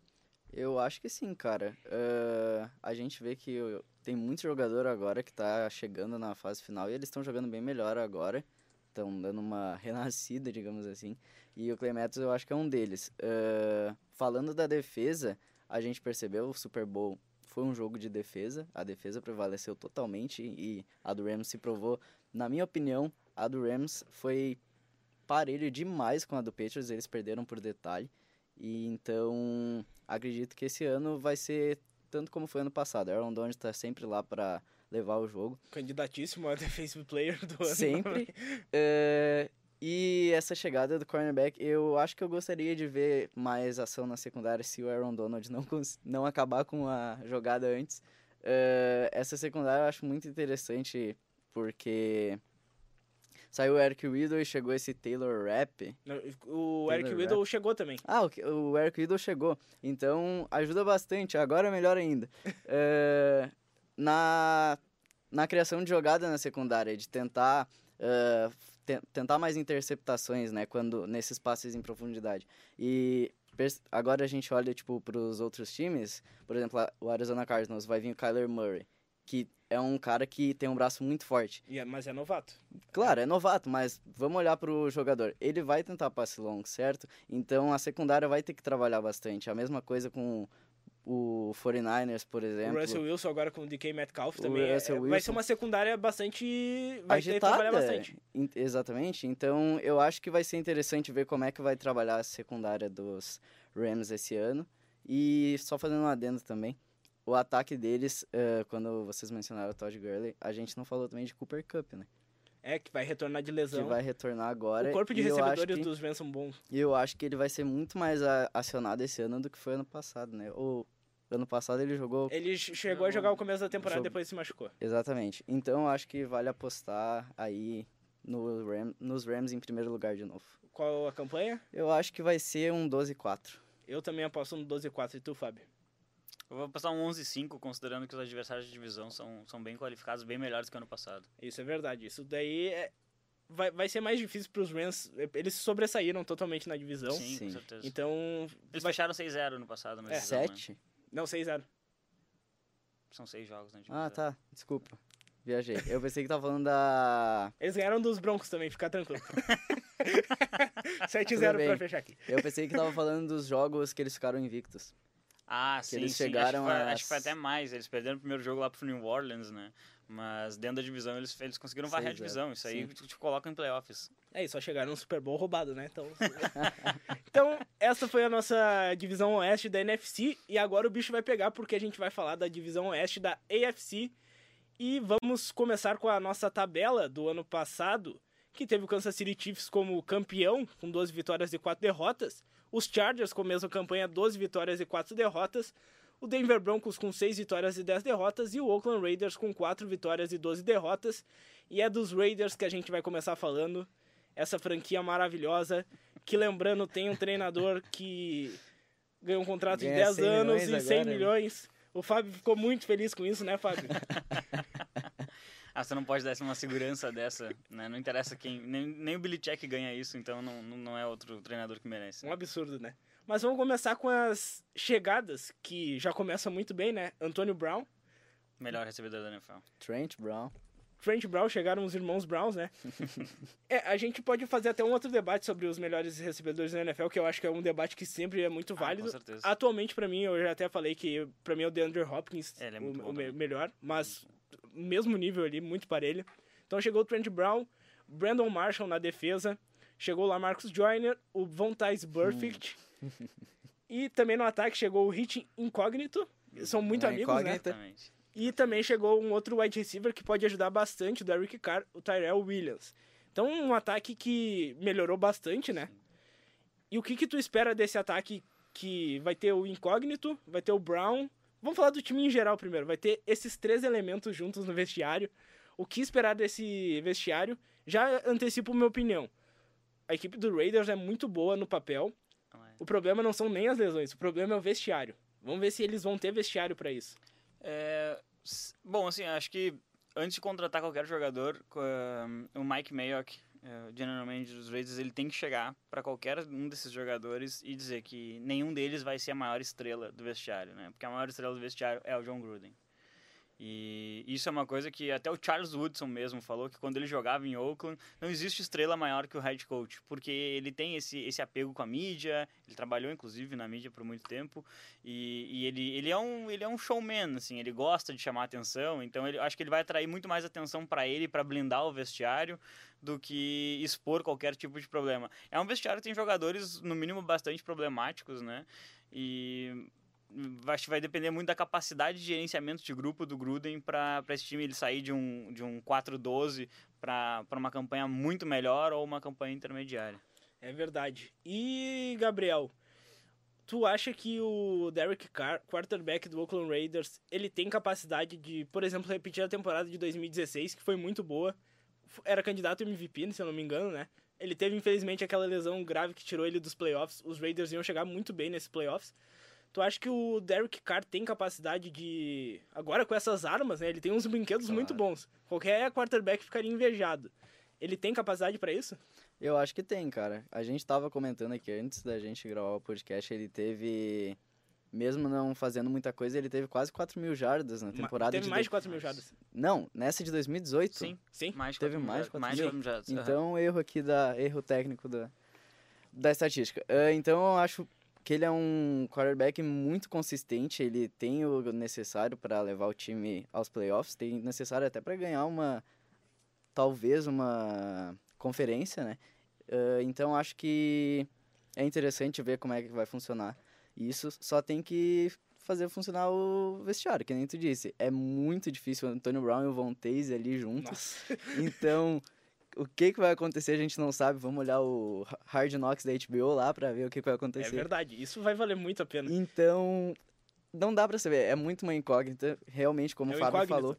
Eu acho que sim, cara. Uh, a gente vê que tem muito jogador agora que tá chegando na fase final e eles estão jogando bem melhor agora. Estão dando uma renascida, digamos assim. E o Clay Matthews eu acho que é um deles. Uh, falando da defesa, a gente percebeu o Super Bowl foi um jogo de defesa. A defesa prevaleceu totalmente e a do Rams se provou, na minha opinião, a do Rams foi parelho demais com a do Patriots. Eles perderam por detalhe. E então acredito que esse ano vai ser tanto como foi ano passado. Aaron Donald está sempre lá para levar o jogo. Candidatíssimo a defensive player do ano. Sempre. é, e essa chegada do cornerback, eu acho que eu gostaria de ver mais ação na secundária se o Aaron Donald não, não acabar com a jogada antes. É, essa secundária eu acho muito interessante porque Saiu o Eric Weedle e chegou esse Taylor Rapp. O Taylor Eric Weedle chegou também. Ah, o, o Eric Weedle chegou. Então, ajuda bastante. Agora é melhor ainda. é, na, na criação de jogada na secundária, de tentar... Uh, tentar mais interceptações, né, quando nesses passes em profundidade. E agora a gente olha tipo para os outros times, por exemplo, o Arizona Cardinals vai vir o Kyler Murray, que é um cara que tem um braço muito forte. É, mas é novato. Claro, é novato, mas vamos olhar para o jogador. Ele vai tentar passe longo, certo? Então a secundária vai ter que trabalhar bastante. A mesma coisa com o 49ers, por exemplo. O Russell Wilson agora com o DK Metcalf também. É, vai ser uma secundária bastante. Vai Agitada, trabalhar bastante. Exatamente. Então eu acho que vai ser interessante ver como é que vai trabalhar a secundária dos Rams esse ano. E só fazendo um adendo também o ataque deles, uh, quando vocês mencionaram o Todd Gurley, a gente não falou também de Cooper Cup, né? É, que vai retornar de lesão. Que vai retornar agora. O corpo de recebedores que, dos Rams são bons. E eu acho que ele vai ser muito mais acionado esse ano do que foi ano passado, né? O ano passado ele jogou... Ele chegou a jogar o começo da temporada e depois se machucou. Exatamente. Então eu acho que vale apostar aí no Ram, nos Rams em primeiro lugar de novo. Qual a campanha? Eu acho que vai ser um 12-4. Eu também aposto no 12-4. E tu, Fábio? Eu vou passar um 11-5, considerando que os adversários de divisão são, são bem qualificados, bem melhores que o ano passado. Isso é verdade. Isso daí é... vai, vai ser mais difícil para os Rams. Eles sobressaíram totalmente na divisão. Sim, Sim. com certeza. Então. Eles vai... fecharam 6-0 no passado, mas. É, 7? Né? Não, 6-0. São 6 jogos na divisão. Ah, tá. Desculpa. Viajei. Eu pensei que tava falando da. Eles ganharam dos Broncos também, fica tranquilo. 7-0 pra fechar aqui. Eu pensei que tava falando dos jogos que eles ficaram invictos. Ah, sim, eles sim. chegaram acho que, foi, acho que foi até mais. Eles perderam o primeiro jogo lá pro New Orleans, né? Mas dentro da divisão eles, eles conseguiram varrer a divisão. Isso aí te, te coloca em playoffs. É, e só chegaram no Super Bowl roubado, né? Então, então, essa foi a nossa divisão oeste da NFC. E agora o bicho vai pegar porque a gente vai falar da divisão oeste da AFC. E vamos começar com a nossa tabela do ano passado, que teve o Kansas City Chiefs como campeão, com 12 vitórias e 4 derrotas. Os Chargers com a mesma campanha, 12 vitórias e 4 derrotas. O Denver Broncos com 6 vitórias e 10 derrotas. E o Oakland Raiders com 4 vitórias e 12 derrotas. E é dos Raiders que a gente vai começar falando. Essa franquia maravilhosa. Que lembrando, tem um treinador que ganhou um contrato Ganha de 10 anos e 100 agora, milhões. O Fábio ficou muito feliz com isso, né, Fábio? Ah, você não pode dar uma segurança dessa, né? Não interessa quem. Nem, nem o Belichick ganha isso, então não, não é outro treinador que merece. Um absurdo, né? Mas vamos começar com as chegadas, que já começa muito bem, né? Antônio Brown. Melhor recebedor da NFL. Trent Brown. Trent Brown, chegaram os irmãos Browns, né? é, a gente pode fazer até um outro debate sobre os melhores recebedores da NFL, que eu acho que é um debate que sempre é muito válido. Ah, com certeza. Atualmente, para mim, eu já até falei que para mim é o DeAndre Hopkins é, é o, o me melhor, mas mesmo nível ali, muito parelho. Então chegou o Trent Brown, Brandon Marshall na defesa, chegou lá Marcus Joyner, o Von Tais Perfect. Hum. e também no ataque chegou o Hit Incógnito. São muito é amigos, né? E também chegou um outro wide receiver que pode ajudar bastante o Derrick Carr, o Tyrell Williams. Então, um ataque que melhorou bastante, né? E o que que tu espera desse ataque que vai ter o Incógnito, vai ter o Brown... Vamos falar do time em geral primeiro. Vai ter esses três elementos juntos no vestiário. O que esperar desse vestiário? Já antecipo minha opinião. A equipe do Raiders é muito boa no papel. É. O problema não são nem as lesões, o problema é o vestiário. Vamos ver se eles vão ter vestiário para isso. É, bom, assim, acho que antes de contratar qualquer jogador, o Mike Mayock, o general manager dos Raiders, ele tem que chegar para qualquer um desses jogadores e dizer que nenhum deles vai ser a maior estrela do vestiário, né? Porque a maior estrela do vestiário é o John Gruden. E isso é uma coisa que até o Charles Woodson mesmo falou que quando ele jogava em Oakland, não existe estrela maior que o head coach, porque ele tem esse, esse apego com a mídia, ele trabalhou inclusive na mídia por muito tempo, e, e ele, ele, é um, ele é um showman, assim, ele gosta de chamar atenção, então ele, acho que ele vai atrair muito mais atenção para ele, para blindar o vestiário, do que expor qualquer tipo de problema. É um vestiário que tem jogadores, no mínimo, bastante problemáticos, né? E acho que vai depender muito da capacidade de gerenciamento de grupo do Gruden para esse time ele sair de um, de um 4-12 para uma campanha muito melhor ou uma campanha intermediária. É verdade. E, Gabriel, tu acha que o Derek Carr, quarterback do Oakland Raiders, ele tem capacidade de, por exemplo, repetir a temporada de 2016, que foi muito boa? Era candidato MVP, se eu não me engano, né? Ele teve, infelizmente, aquela lesão grave que tirou ele dos playoffs. Os Raiders iam chegar muito bem nesses playoffs. Tu acha que o Derek Carr tem capacidade de. Agora com essas armas, né? Ele tem uns brinquedos claro. muito bons. Qualquer quarterback ficaria invejado. Ele tem capacidade para isso? Eu acho que tem, cara. A gente tava comentando aqui antes da gente gravar o podcast, ele teve. Mesmo não fazendo muita coisa, ele teve quase 4 mil jardas na temporada. Teve de mais de 4 mil jardas. Não, nessa de 2018. Sim, sim. Mais teve mais de 4 mais mil. jardas. Então, erro aqui da. Erro técnico da, da estatística. Uh, então, eu acho que ele é um quarterback muito consistente, ele tem o necessário para levar o time aos playoffs, tem necessário até para ganhar uma talvez uma conferência, né? Uh, então acho que é interessante ver como é que vai funcionar. E isso só tem que fazer funcionar o vestiário, que nem tu disse. É muito difícil o Antônio Brown e o Von Taze ali juntos. Nossa. Então, o que, que vai acontecer a gente não sabe. Vamos olhar o Hard Knocks da HBO lá para ver o que, que vai acontecer. É verdade, isso vai valer muito a pena. Então, não dá para saber. É muito uma incógnita, realmente, como é o Fábio falou.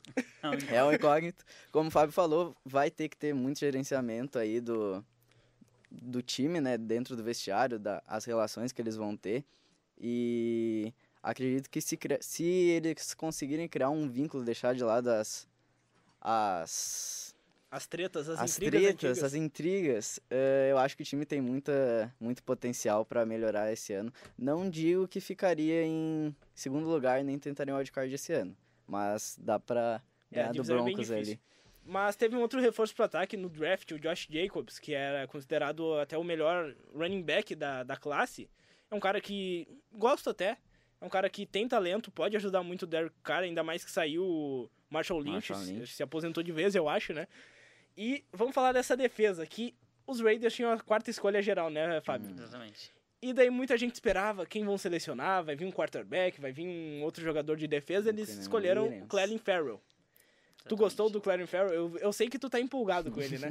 é um incógnito. Como o Fábio falou, vai ter que ter muito gerenciamento aí do, do time, né, dentro do vestiário, da, as relações que eles vão ter. E acredito que se, se eles conseguirem criar um vínculo, deixar de lado as, as as tretas, as, as intrigas. Tretas, antigas. as intrigas, uh, eu acho que o time tem muita, muito potencial para melhorar esse ano. Não digo que ficaria em segundo lugar nem tentaria um wildcard esse ano, mas dá para é, ganhar é, do Broncos ali. Mas teve um outro reforço pro ataque no draft, o Josh Jacobs, que era considerado até o melhor running back da, da classe. É um cara que gosto até, é um cara que tem talento, pode ajudar muito o Derek Carr, ainda mais que saiu o Marshall Lynch, Marshall Lynch. Se aposentou de vez, eu acho, né? E vamos falar dessa defesa, que os Raiders tinham a quarta escolha geral, né, Fábio? Hum, exatamente. E daí muita gente esperava quem vão selecionar, vai vir um quarterback, vai vir um outro jogador de defesa, eles escolheram o Clelin Farrell. Exatamente. Tu gostou do Clelin Farrell? Eu, eu sei que tu tá empolgado com ele, né?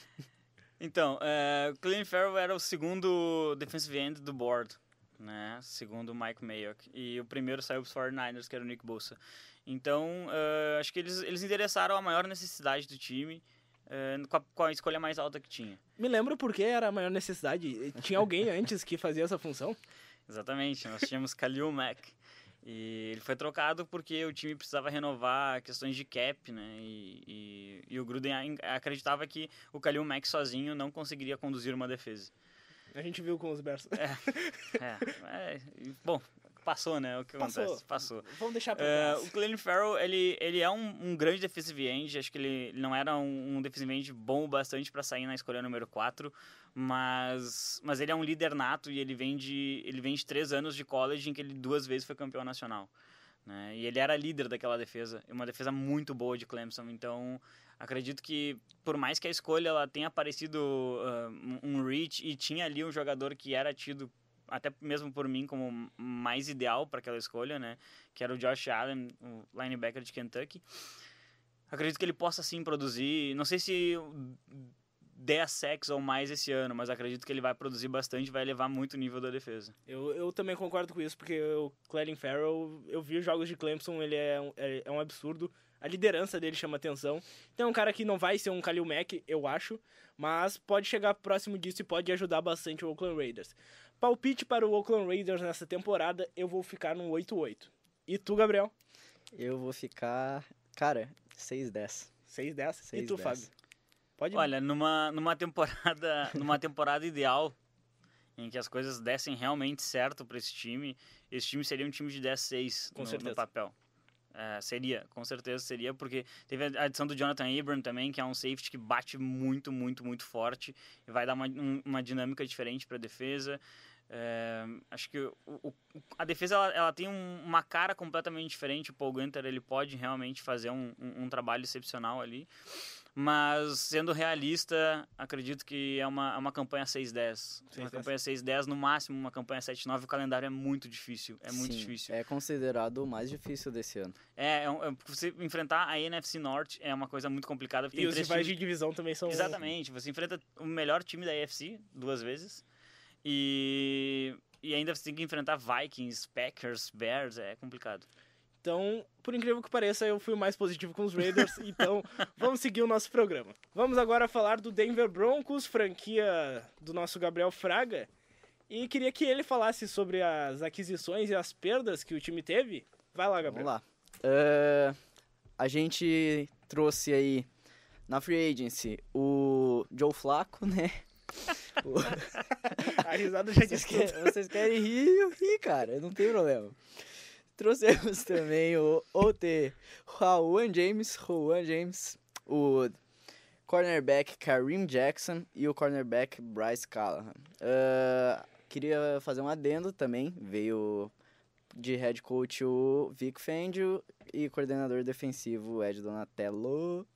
então, é, o Clelin Farrell era o segundo defensive end do board, né? Segundo o Mike Mayock. E o primeiro saiu pros 49ers, que era o Nick Bosa. Então, uh, acho que eles, eles endereçaram a maior necessidade do time uh, com, a, com, a, escolha mais alta que tinha. Me lembra por que era a maior necessidade? Tinha alguém antes que fazia essa função? Exatamente, nós tínhamos Khalil Mack. E ele foi trocado porque o time precisava renovar questões de cap, né? E, e, e o Gruden acreditava que o Khalil Mack sozinho não conseguiria conduzir uma defesa. A gente viu com os Bears. É, é, é, bom, passou, né? O que passou. acontece? Passou. Vamos deixar pra uh, O Clelin Farrell, ele, ele é um, um, grande defensive end. Acho que ele não era um, um defensive end bom o bastante para sair na escolha número 4. Mas, mas ele é um líder nato e ele vem, de, ele vem de três anos de college em que ele duas vezes foi campeão nacional. Né? E ele era líder daquela defesa. Uma defesa muito boa de Clemson. Então, acredito que por mais que a escolha ela tenha parecido uh, um reach e tinha ali um jogador que era tido até mesmo por mim, como mais ideal para aquela escolha, né? Que era o Josh Allen, o linebacker de Kentucky. Acredito que ele possa sim produzir. Não sei se 10 sacks ou mais esse ano, mas acredito que ele vai produzir bastante, vai elevar muito o nível da defesa. Eu, eu também concordo com isso, porque o Clelin Farrell, eu vi os jogos de Clemson, ele é um, é, é um absurdo. A liderança dele chama atenção. Então é um cara que não vai ser um Khalil Mack, eu acho, mas pode chegar próximo disso e pode ajudar bastante o Oakland Raiders. Palpite para o Oakland Raiders nessa temporada, eu vou ficar no 8-8. E tu, Gabriel? Eu vou ficar, cara, 6-10. 6-10? E tu, 10. Fábio? Pode Olha, numa, numa temporada, numa temporada ideal, em que as coisas dessem realmente certo para esse time, esse time seria um time de 10-6 no, no, papel. É, seria, com certeza seria, porque teve a adição do Jonathan Abram também, que é um safety que bate muito, muito, muito forte e vai dar uma, um, uma dinâmica diferente para a defesa. É, acho que o, o, a defesa ela, ela tem um, uma cara completamente diferente. O Paul Gunter ele pode realmente fazer um, um, um trabalho excepcional ali. Mas, sendo realista, acredito que é uma, é uma campanha 6-10. Uma campanha 6-10, no máximo uma campanha 7-9. O calendário é muito difícil. É muito Sim, difícil. É considerado o mais difícil desse ano. É, é, é, você enfrentar a NFC Norte é uma coisa muito complicada. E os rivais times... de divisão também são... Exatamente. Você enfrenta o melhor time da AFC duas vezes. E, e ainda você tem que enfrentar Vikings, Packers, Bears, é complicado. Então, por incrível que pareça, eu fui mais positivo com os Raiders, então vamos seguir o nosso programa. Vamos agora falar do Denver Broncos, franquia do nosso Gabriel Fraga. E queria que ele falasse sobre as aquisições e as perdas que o time teve. Vai lá, Gabriel. Vamos lá. Uh, a gente trouxe aí na Free Agency o Joe Flacco, né? a risada já vocês, quer, vocês querem rir, eu ri, cara, não tem problema. Trouxemos também o OT Juan James, Juan James, o cornerback Kareem Jackson e o cornerback Bryce Callahan. Uh, queria fazer um adendo também, veio de head coach o Vic Fangio e coordenador defensivo Ed Donatello.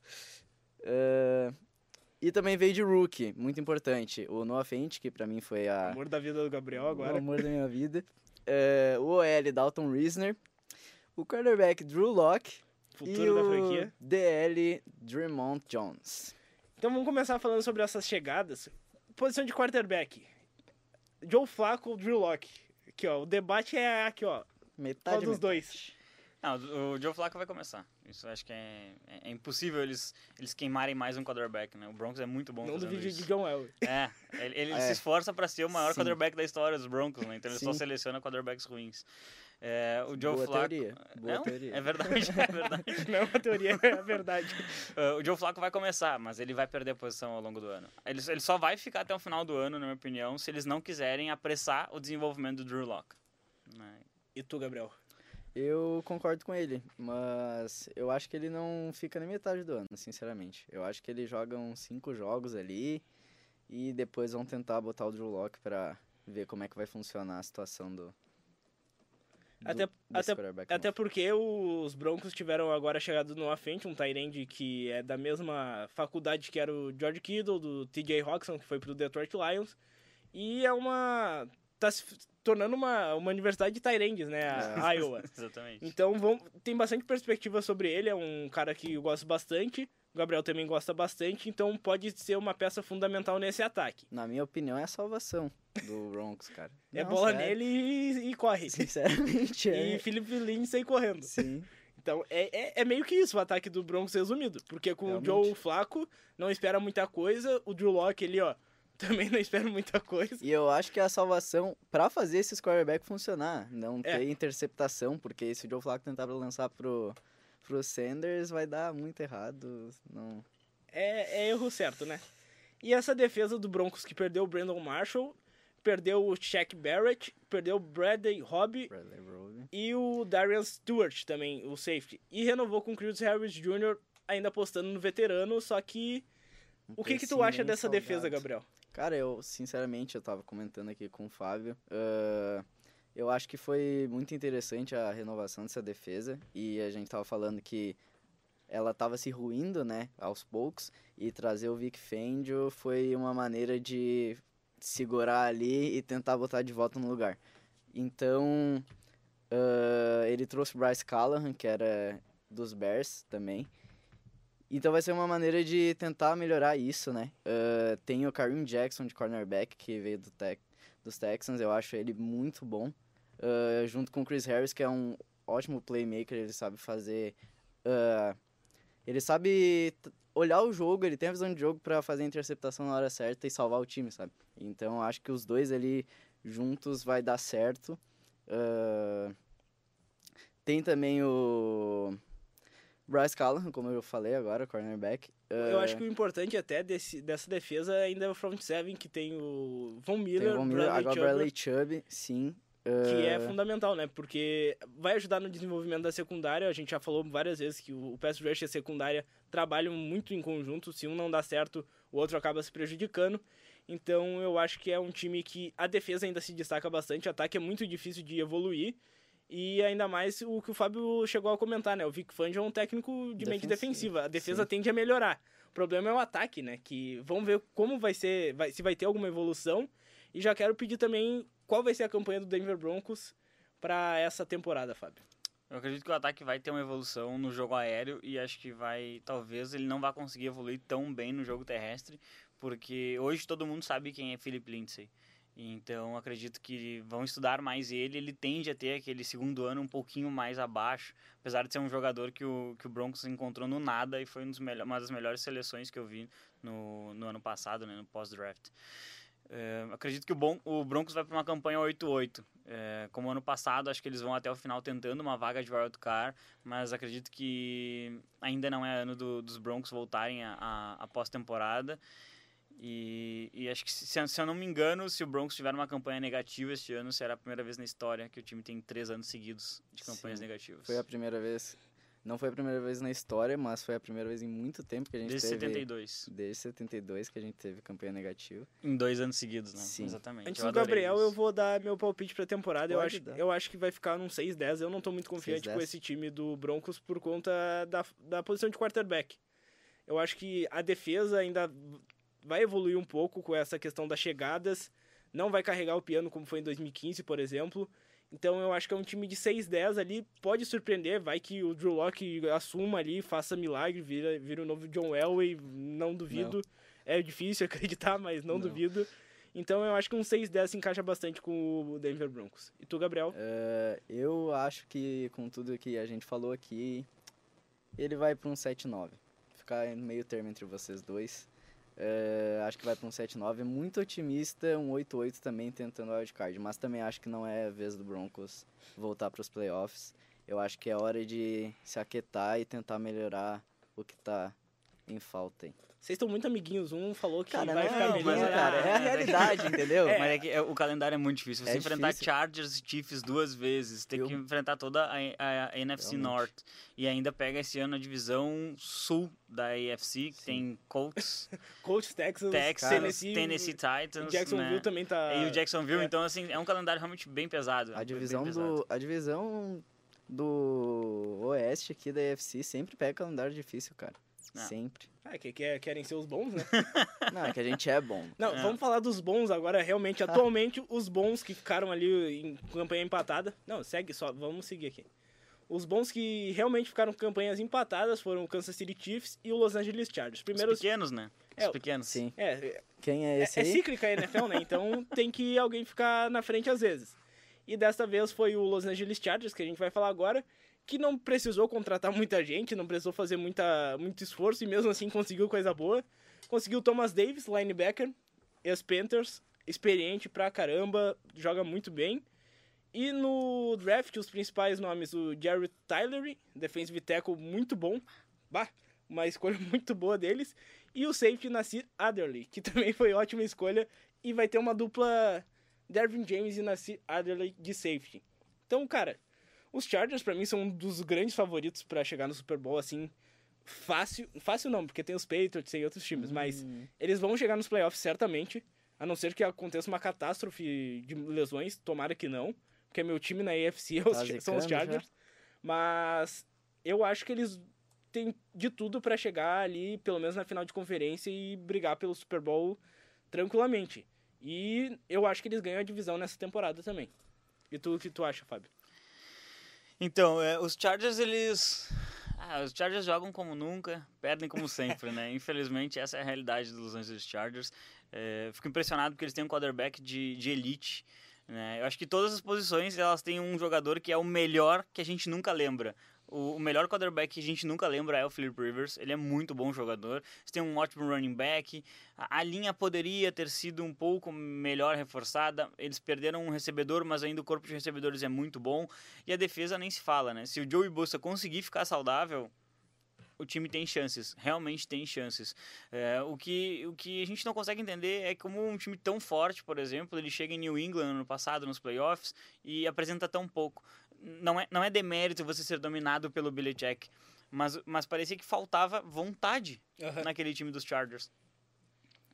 Uh, e também veio de rookie, muito importante. O Noah Fent, que pra mim foi a... O amor da vida do Gabriel agora. O amor da minha vida. Uh, o OL Dalton Reisner. O quarterback Drew Locke. Futuro e da franquia. o DL Dremont Jones. Então vamos começar falando sobre essas chegadas. Posição de quarterback. Joe Flacco ou Drew Locke. Aqui, ó. O debate é aqui, ó. Metade Qual dos metade. dois? Não, o Joe Flacco vai começar. Isso acho que é, é, é, impossível eles, eles queimarem mais um quarterback, né? O Broncos é muito bom Não duvide de John Elway. É, ele, ele é. se esforça para ser o maior Sim. quarterback da história dos Broncos, né? Então ele Sim. só seleciona quarterbacks ruins. É, o Joe Boa Flacco... Teoria. Boa teoria. É verdade, é verdade. Não é uma teoria, é verdade. Uh, o Joe Flacco vai começar, mas ele vai perder a posição ao longo do ano. Ele, ele só vai ficar até o final do ano, na minha opinião, se eles não quiserem apressar o desenvolvimento do Drew Locke. Né? E tu, Gabriel? Eu concordo com ele, mas eu acho que ele não fica nem metade do ano, sinceramente. Eu acho que ele joga uns cinco jogos ali e depois vão tentar botar o Drew Locke para ver como é que vai funcionar a situação do, até, até, até porque os Broncos tiveram agora chegado no frente um Tyrande que é da mesma faculdade que era o George Kittle, do TJ Hawkinson, que foi pro Detroit Lions. E é uma. Tá se tornando uma, uma universidade de Tyrandes, né? A é. Iowa. Exatamente. Então vão, tem bastante perspectiva sobre ele, é um cara que eu gosto bastante. O Gabriel também gosta bastante, então pode ser uma peça fundamental nesse ataque. Na minha opinião, é a salvação do Broncos, cara. é Não, bola sério. nele e, e, corre. Sinceramente, é. E Felipe Lindsay correndo. Sim. Então, é, é, é, meio que isso o ataque do Broncos resumido. Porque com Realmente. o Joe Flaco, não espera muita coisa. O Drew Locke ali, ó, também não espera muita coisa. E eu acho que a salvação para fazer esse quarterback funcionar. Não é. ter interceptação, porque se o Joe Flaco tentar lançar pro pro Sanders vai dar muito errado. Não. É, é erro certo, né? E essa defesa do Broncos que perdeu o Brandon Marshall perdeu o Shaq Barrett, perdeu o Bradley Hobby e o Darian Stewart também, o safety. E renovou com o Chris Harris Jr., ainda apostando no veterano, só que... Um o que que tu acha dessa defesa, Gabriel? Cara, eu, sinceramente, eu tava comentando aqui com o Fábio, uh, eu acho que foi muito interessante a renovação dessa defesa, e a gente tava falando que ela estava se ruindo, né, aos poucos, e trazer o Vic Fangio foi uma maneira de segurar ali e tentar botar de volta no lugar. Então, uh, ele trouxe Bryce Callahan, que era dos Bears também. Então vai ser uma maneira de tentar melhorar isso, né? Uh, tem o Kareem Jackson de cornerback, que veio do tech, dos Texans, eu acho ele muito bom. Uh, junto com o Chris Harris, que é um ótimo playmaker, ele sabe fazer uh, ele sabe olhar o jogo, ele tem a visão de jogo para fazer a interceptação na hora certa e salvar o time, sabe? Então acho que os dois ali juntos vai dar certo. Uh... Tem também o Bryce Callahan, como eu falei agora, cornerback. Uh... Eu acho que o importante até desse, dessa defesa ainda é o front seven, que tem o Von Miller, tem o Von Miller Bradley agora Chubb, Bradley Chubb, sim. Que é fundamental, né? Porque vai ajudar no desenvolvimento da secundária. A gente já falou várias vezes que o pass rush e a secundária trabalham muito em conjunto. Se um não dá certo, o outro acaba se prejudicando. Então eu acho que é um time que a defesa ainda se destaca bastante. O ataque é muito difícil de evoluir. E ainda mais o que o Fábio chegou a comentar, né? O Vic Fangio é um técnico de mente defensiva. A defesa sim. tende a melhorar. O problema é o ataque, né? Que vamos ver como vai ser, vai, se vai ter alguma evolução. E já quero pedir também qual vai ser a campanha do Denver Broncos para essa temporada, Fábio? Eu acredito que o ataque vai ter uma evolução no jogo aéreo e acho que vai, talvez ele não vá conseguir evoluir tão bem no jogo terrestre, porque hoje todo mundo sabe quem é Philip Lindsay. Então acredito que vão estudar mais ele. Ele tende a ter aquele segundo ano um pouquinho mais abaixo, apesar de ser um jogador que o, que o Broncos encontrou no nada e foi um uma das melhores seleções que eu vi no, no ano passado, né, no pós-draft. É, acredito que o, bom, o Broncos vai para uma campanha 8-8. É, como ano passado, acho que eles vão até o final tentando uma vaga de wild card, mas acredito que ainda não é ano do, dos Broncos voltarem a pós-temporada. E, e, acho que, se, se, eu não me engano, se o Broncos tiver uma campanha negativa este ano, será a primeira vez na história que o time tem três anos seguidos de campanhas Sim, negativas. Foi a primeira vez não foi a primeira vez na história, mas foi a primeira vez em muito tempo que a gente desde teve... Desde 72. Desde 72 que a gente teve campanha negativa. Em dois anos seguidos, né? Sim. Exatamente. Antes do Gabriel, isso. eu vou dar meu palpite pra temporada. eu acho, eu acho que vai ficar num 6-10. Eu não tô muito confiante com esse time do Broncos por conta da, da posição de quarterback. Eu acho que a defesa ainda vai evoluir um pouco com essa questão das chegadas. Não vai carregar o piano como foi em 2015, por exemplo. Então eu acho que é um time de 6-10 ali, pode surpreender, vai que o Drew Locke assuma ali, faça milagre, vira, vira o novo John Elway, não duvido. Não. É difícil acreditar, mas não, não, duvido. Então eu acho que um 6-10 se encaixa bastante com o Denver Broncos. E tu, Gabriel? Uh, eu acho que com tudo que a gente falou aqui, ele vai para um 7-9. Ficar meio termo entre vocês dois. Uh, acho que vai para um 7-9. Muito otimista, um 8-8 também tentando o wildcard. Mas também acho que não é a vez do Broncos voltar para os playoffs. Eu acho que é hora de se aquietar e tentar melhorar o que está em falta aí. Vocês estão muito amiguinhos. Um falou que cara, vai não, ficar melhor. Mas, cara, é a realidade, entendeu? É. Mas é que é, o calendário é muito difícil. Você é enfrentar difícil. Chargers e Chiefs duas vezes, tem Eu... que enfrentar toda a, a, a NFC. North. E ainda pega esse ano a divisão sul da AFC, que Sim. tem Colts. Colts, Texas, Texas Tennessee, Tennessee Titans. Jacksonville né? também tá. E o Jacksonville, é. então, assim, é um calendário realmente bem pesado. A divisão, do, a divisão do Oeste aqui da AFC sempre pega calendário difícil, cara. Não. Sempre. Ah, que, que querem ser os bons, né? Não, é que a gente é bom. Não, é. vamos falar dos bons agora. Realmente, atualmente, os bons que ficaram ali em campanha empatada. Não, segue só, vamos seguir aqui. Os bons que realmente ficaram com campanhas empatadas foram o Kansas City Chiefs e o Los Angeles Chargers. Primeiros... Os pequenos, né? Os é, pequenos. Sim. É, Quem é esse É, é cíclica a NFL, né? Então tem que alguém ficar na frente às vezes. E desta vez foi o Los Angeles Chargers, que a gente vai falar agora, que não precisou contratar muita gente, não precisou fazer muita, muito esforço e mesmo assim conseguiu coisa boa. Conseguiu Thomas Davis, linebacker, ex-Panthers, experiente pra caramba, joga muito bem. E no draft, os principais nomes, o Jerry Tyler, defensive tackle muito bom, bah, uma escolha muito boa deles. E o safety Nasir Adderley, que também foi ótima escolha e vai ter uma dupla Dervin James e Nasir Adderley de safety. Então, cara, os Chargers para mim são um dos grandes favoritos para chegar no Super Bowl assim, fácil, fácil não, porque tem os Patriots e outros times, uhum. mas eles vão chegar nos playoffs certamente, a não ser que aconteça uma catástrofe de lesões, tomara que não, porque meu time na AFC é os, são os Chargers. Já. Mas eu acho que eles têm de tudo para chegar ali, pelo menos na final de conferência e brigar pelo Super Bowl tranquilamente. E eu acho que eles ganham a divisão nessa temporada também. E tu, o que tu acha, Fábio? Então, é, os Chargers, eles ah, os Chargers jogam como nunca, perdem como sempre, né? Infelizmente, essa é a realidade dos Los Angeles Chargers. É, fico impressionado porque eles têm um quarterback de, de elite. Né? Eu acho que todas as posições elas têm um jogador que é o melhor que a gente nunca lembra. O, melhor quarterback que a gente nunca lembra é o Philip Rivers. Ele é muito bom jogador. Você tem um ótimo running back. A, linha poderia ter sido um pouco melhor reforçada. Eles perderam um recebedor, mas ainda o corpo de recebedores é muito bom. E a defesa nem se fala, né? Se o Joey Bosa conseguir ficar saudável, o time tem chances, realmente tem chances. É, o, que, o que a gente não consegue entender é como um time tão forte, por exemplo, ele chega em New England ano passado nos playoffs e apresenta tão pouco não é, não é demérito você ser dominado pelo Belichick, mas, mas parecia que faltava vontade uhum. naquele time dos Chargers.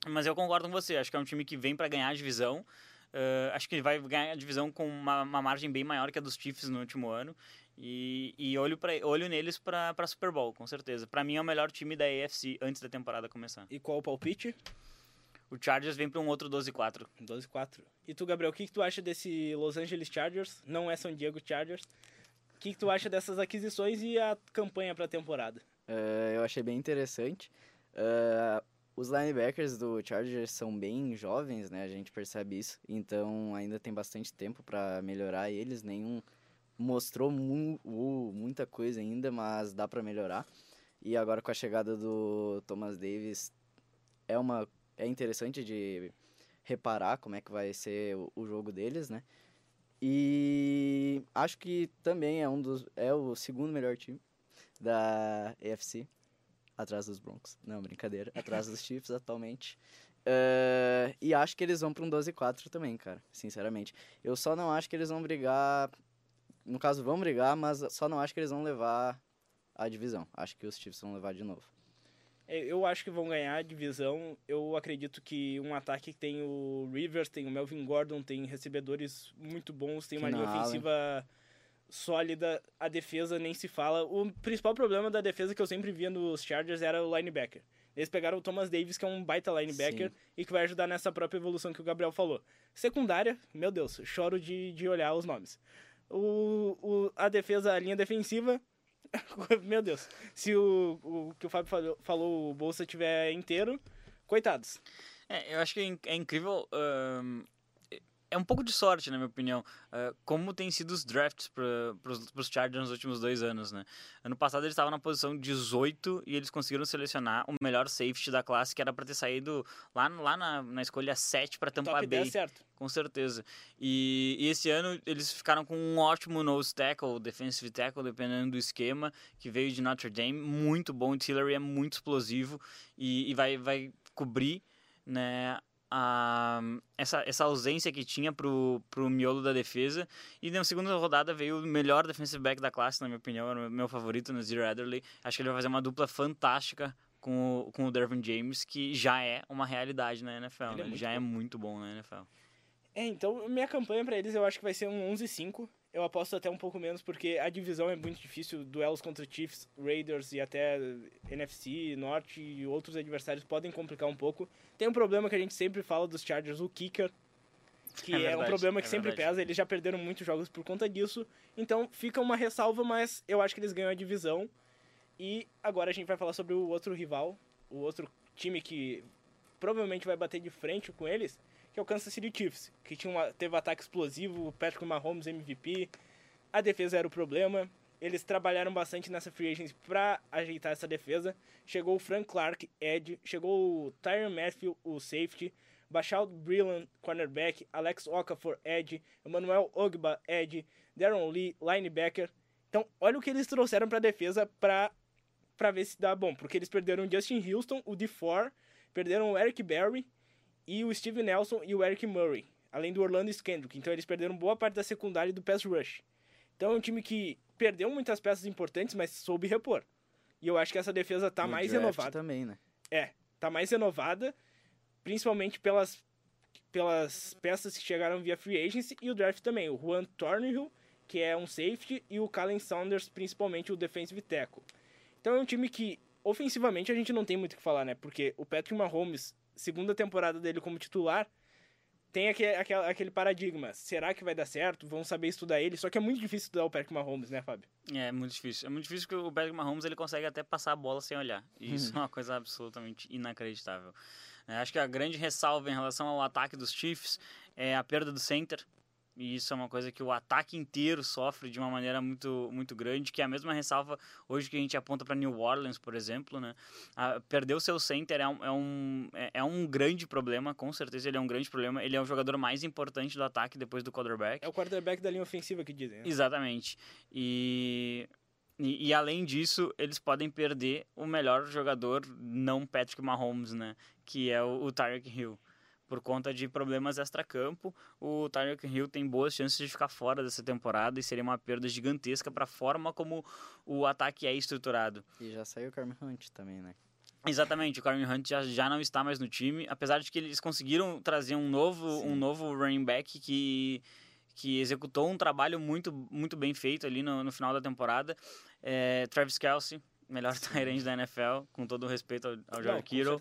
Mas eu concordo com você, acho que é um time que vem para ganhar a divisão. Uh, acho que vai ganhar a divisão com uma, uma, margem bem maior que a dos Chiefs no último ano. E, e olho, pra, olho neles para Super Bowl, com certeza. Para mim é o melhor time da AFC antes da temporada começar. E qual o palpite? O Chargers vem para um outro 12-4. 12-4. E tu, Gabriel, o que, que tu acha desse Los Angeles Chargers? Não é São Diego Chargers. O que, que tu acha dessas aquisições e a campanha para a temporada? Uh, eu achei bem interessante. Uh, os linebackers do Chargers são bem jovens, né? A gente percebe isso. Então ainda tem bastante tempo para melhorar eles. Nenhum mostrou mu uh, muita coisa ainda, mas dá para melhorar. E agora com a chegada do Thomas Davis é uma é interessante de reparar como é que vai ser o, o jogo deles, né? E acho que também é um dos é o segundo melhor time da AFC, atrás dos Broncos. Não, brincadeira, atrás dos Chiefs atualmente. Uh, e acho que eles vão para um 12-4 também, cara, sinceramente. Eu só não acho que eles vão brigar. No caso, vão brigar, mas só não acho que eles vão levar a divisão. Acho que os Chiefs vão levar de novo. É, eu acho que vão ganhar a divisão. Eu acredito que um ataque que tem o Rivers, tem o Melvin Gordon, tem recebedores muito bons, tem uma linha ofensiva sólida. A defesa nem se fala. O principal problema da defesa que eu sempre via nos Chargers era o linebacker. Eles pegaram o Thomas Davis, que é um baita linebacker, Sim. e que vai ajudar nessa própria evolução que o Gabriel falou. Secundária, meu Deus, choro de, de olhar os nomes. O, o, a defesa, a linha defensiva, Meu Deus. Se o, o que o Fábio falou, falou o Bolsa tiver inteiro, coitados. É, eu acho que é, é incrível. Um, é um pouco de sorte, na minha opinião, uh, como tem sido os drafts para os Chargers nos últimos dois anos, né? Ano passado eles estavam na posição 18 e eles conseguiram selecionar o melhor safety da classe, que era para ter saído lá, lá na, na escolha 7 para Tampa Top Bay. 10, certo. Com certeza. E, e, esse ano eles ficaram com um ótimo nose tackle, defensive tackle, dependendo do esquema, que veio de Notre Dame, muito bom. O Tillery é muito explosivo e, e vai, vai cobrir né, a, essa, essa ausência que tinha pro, pro miolo da defesa. E na segunda rodada veio o melhor defensive back da classe, na minha opinião, era o meu favorito, no Zero Adderley. Acho que ele vai fazer uma dupla fantástica com o, com o Dervin James, que já é uma realidade na NFL. Ele, é né? ele já bom. é muito bom na NFL. É, então minha campanha para eles eu acho que vai ser um 11-5. Eu aposto até um pouco menos, porque a divisão é muito difícil. Duelos contra Chiefs, Raiders e até NFC, Norte e outros adversários podem complicar um pouco. Tem um problema que a gente sempre fala dos Chargers, o kicker, que é, verdade, é um problema que é sempre verdade. pesa. Eles já perderam muitos jogos por conta disso. Então fica uma ressalva, mas eu acho que eles ganham a divisão. E agora a gente vai falar sobre o outro rival, o outro time que provavelmente vai bater de frente com eles, que é o Kansas City Chiefs, que tinha uma, teve um ataque explosivo, o Patrick Mahomes MVP, a defesa era o problema, eles trabalharam bastante nessa free agency para ajeitar essa defesa. Chegou o Frank Clark, Ed, chegou o Tyron Matthew, o safety, Bashal Brillan, cornerback, Alex Okafor, Ed, Emmanuel Ogba, Ed, Darren Lee, linebacker. Então, olha o que eles trouxeram para defesa para para ver se dá bom, porque eles perderam o Justin Houston, o D4, perderam o Eric Berry, e o Steve Nelson e o Eric Murray. além do Orlando Skendrick. Então eles perderam boa parte da secundária e do pass rush. Então é um time que perdeu muitas peças importantes, mas soube repor. E eu acho que essa defesa tá no mais renovada. também, né? É, tá mais renovada, principalmente pelas, pelas peças que chegaram via free agency e o draft também. O Juan Thornhill, que é um safety, e o Calen Saunders, principalmente o defensive tackle. Então é um time que, ofensivamente, a gente não tem muito o que falar, né? Porque o Patrick Mahomes, segunda temporada dele como titular, tem aquele, aquele, aquele paradigma. Será que vai dar certo? Vão saber estudar ele. Só que é muito difícil estudar o Patrick Mahomes, né, Fábio? É, é muito difícil. É muito difícil porque o Patrick Mahomes ele consegue até passar a bola sem olhar. E isso é uma coisa absolutamente inacreditável. É, acho que a grande ressalva em relação ao ataque dos Chiefs é a perda do center. E isso é uma coisa que o ataque inteiro sofre de uma maneira muito, muito grande, que é a mesma ressalva hoje que a gente aponta para New Orleans, por exemplo, né? A, perder o seu center é um, é, um, é, é um grande problema, com certeza ele é um grande problema. Ele é o jogador mais importante do ataque depois do quarterback. É o quarterback da linha ofensiva que dizem. Né? Exatamente. E, e, e, além disso, eles podem perder o melhor jogador, não Patrick Mahomes, né? Que é o, o Tyreek Hill por conta de problemas extra-campo. O Tyreek Hill tem boas chances de ficar fora dessa temporada e seria uma perda gigantesca para a forma como o ataque é estruturado. E já saiu o Carmen Hunt também, né? Exatamente, o Carmen Hunt já, já não está mais no time, apesar de que eles conseguiram trazer um novo, um novo running back que, que executou um trabalho muito, muito bem feito ali no, no final da temporada. É, Travis Kelsey, melhor tight da NFL, com todo o respeito ao, ao George Kittle.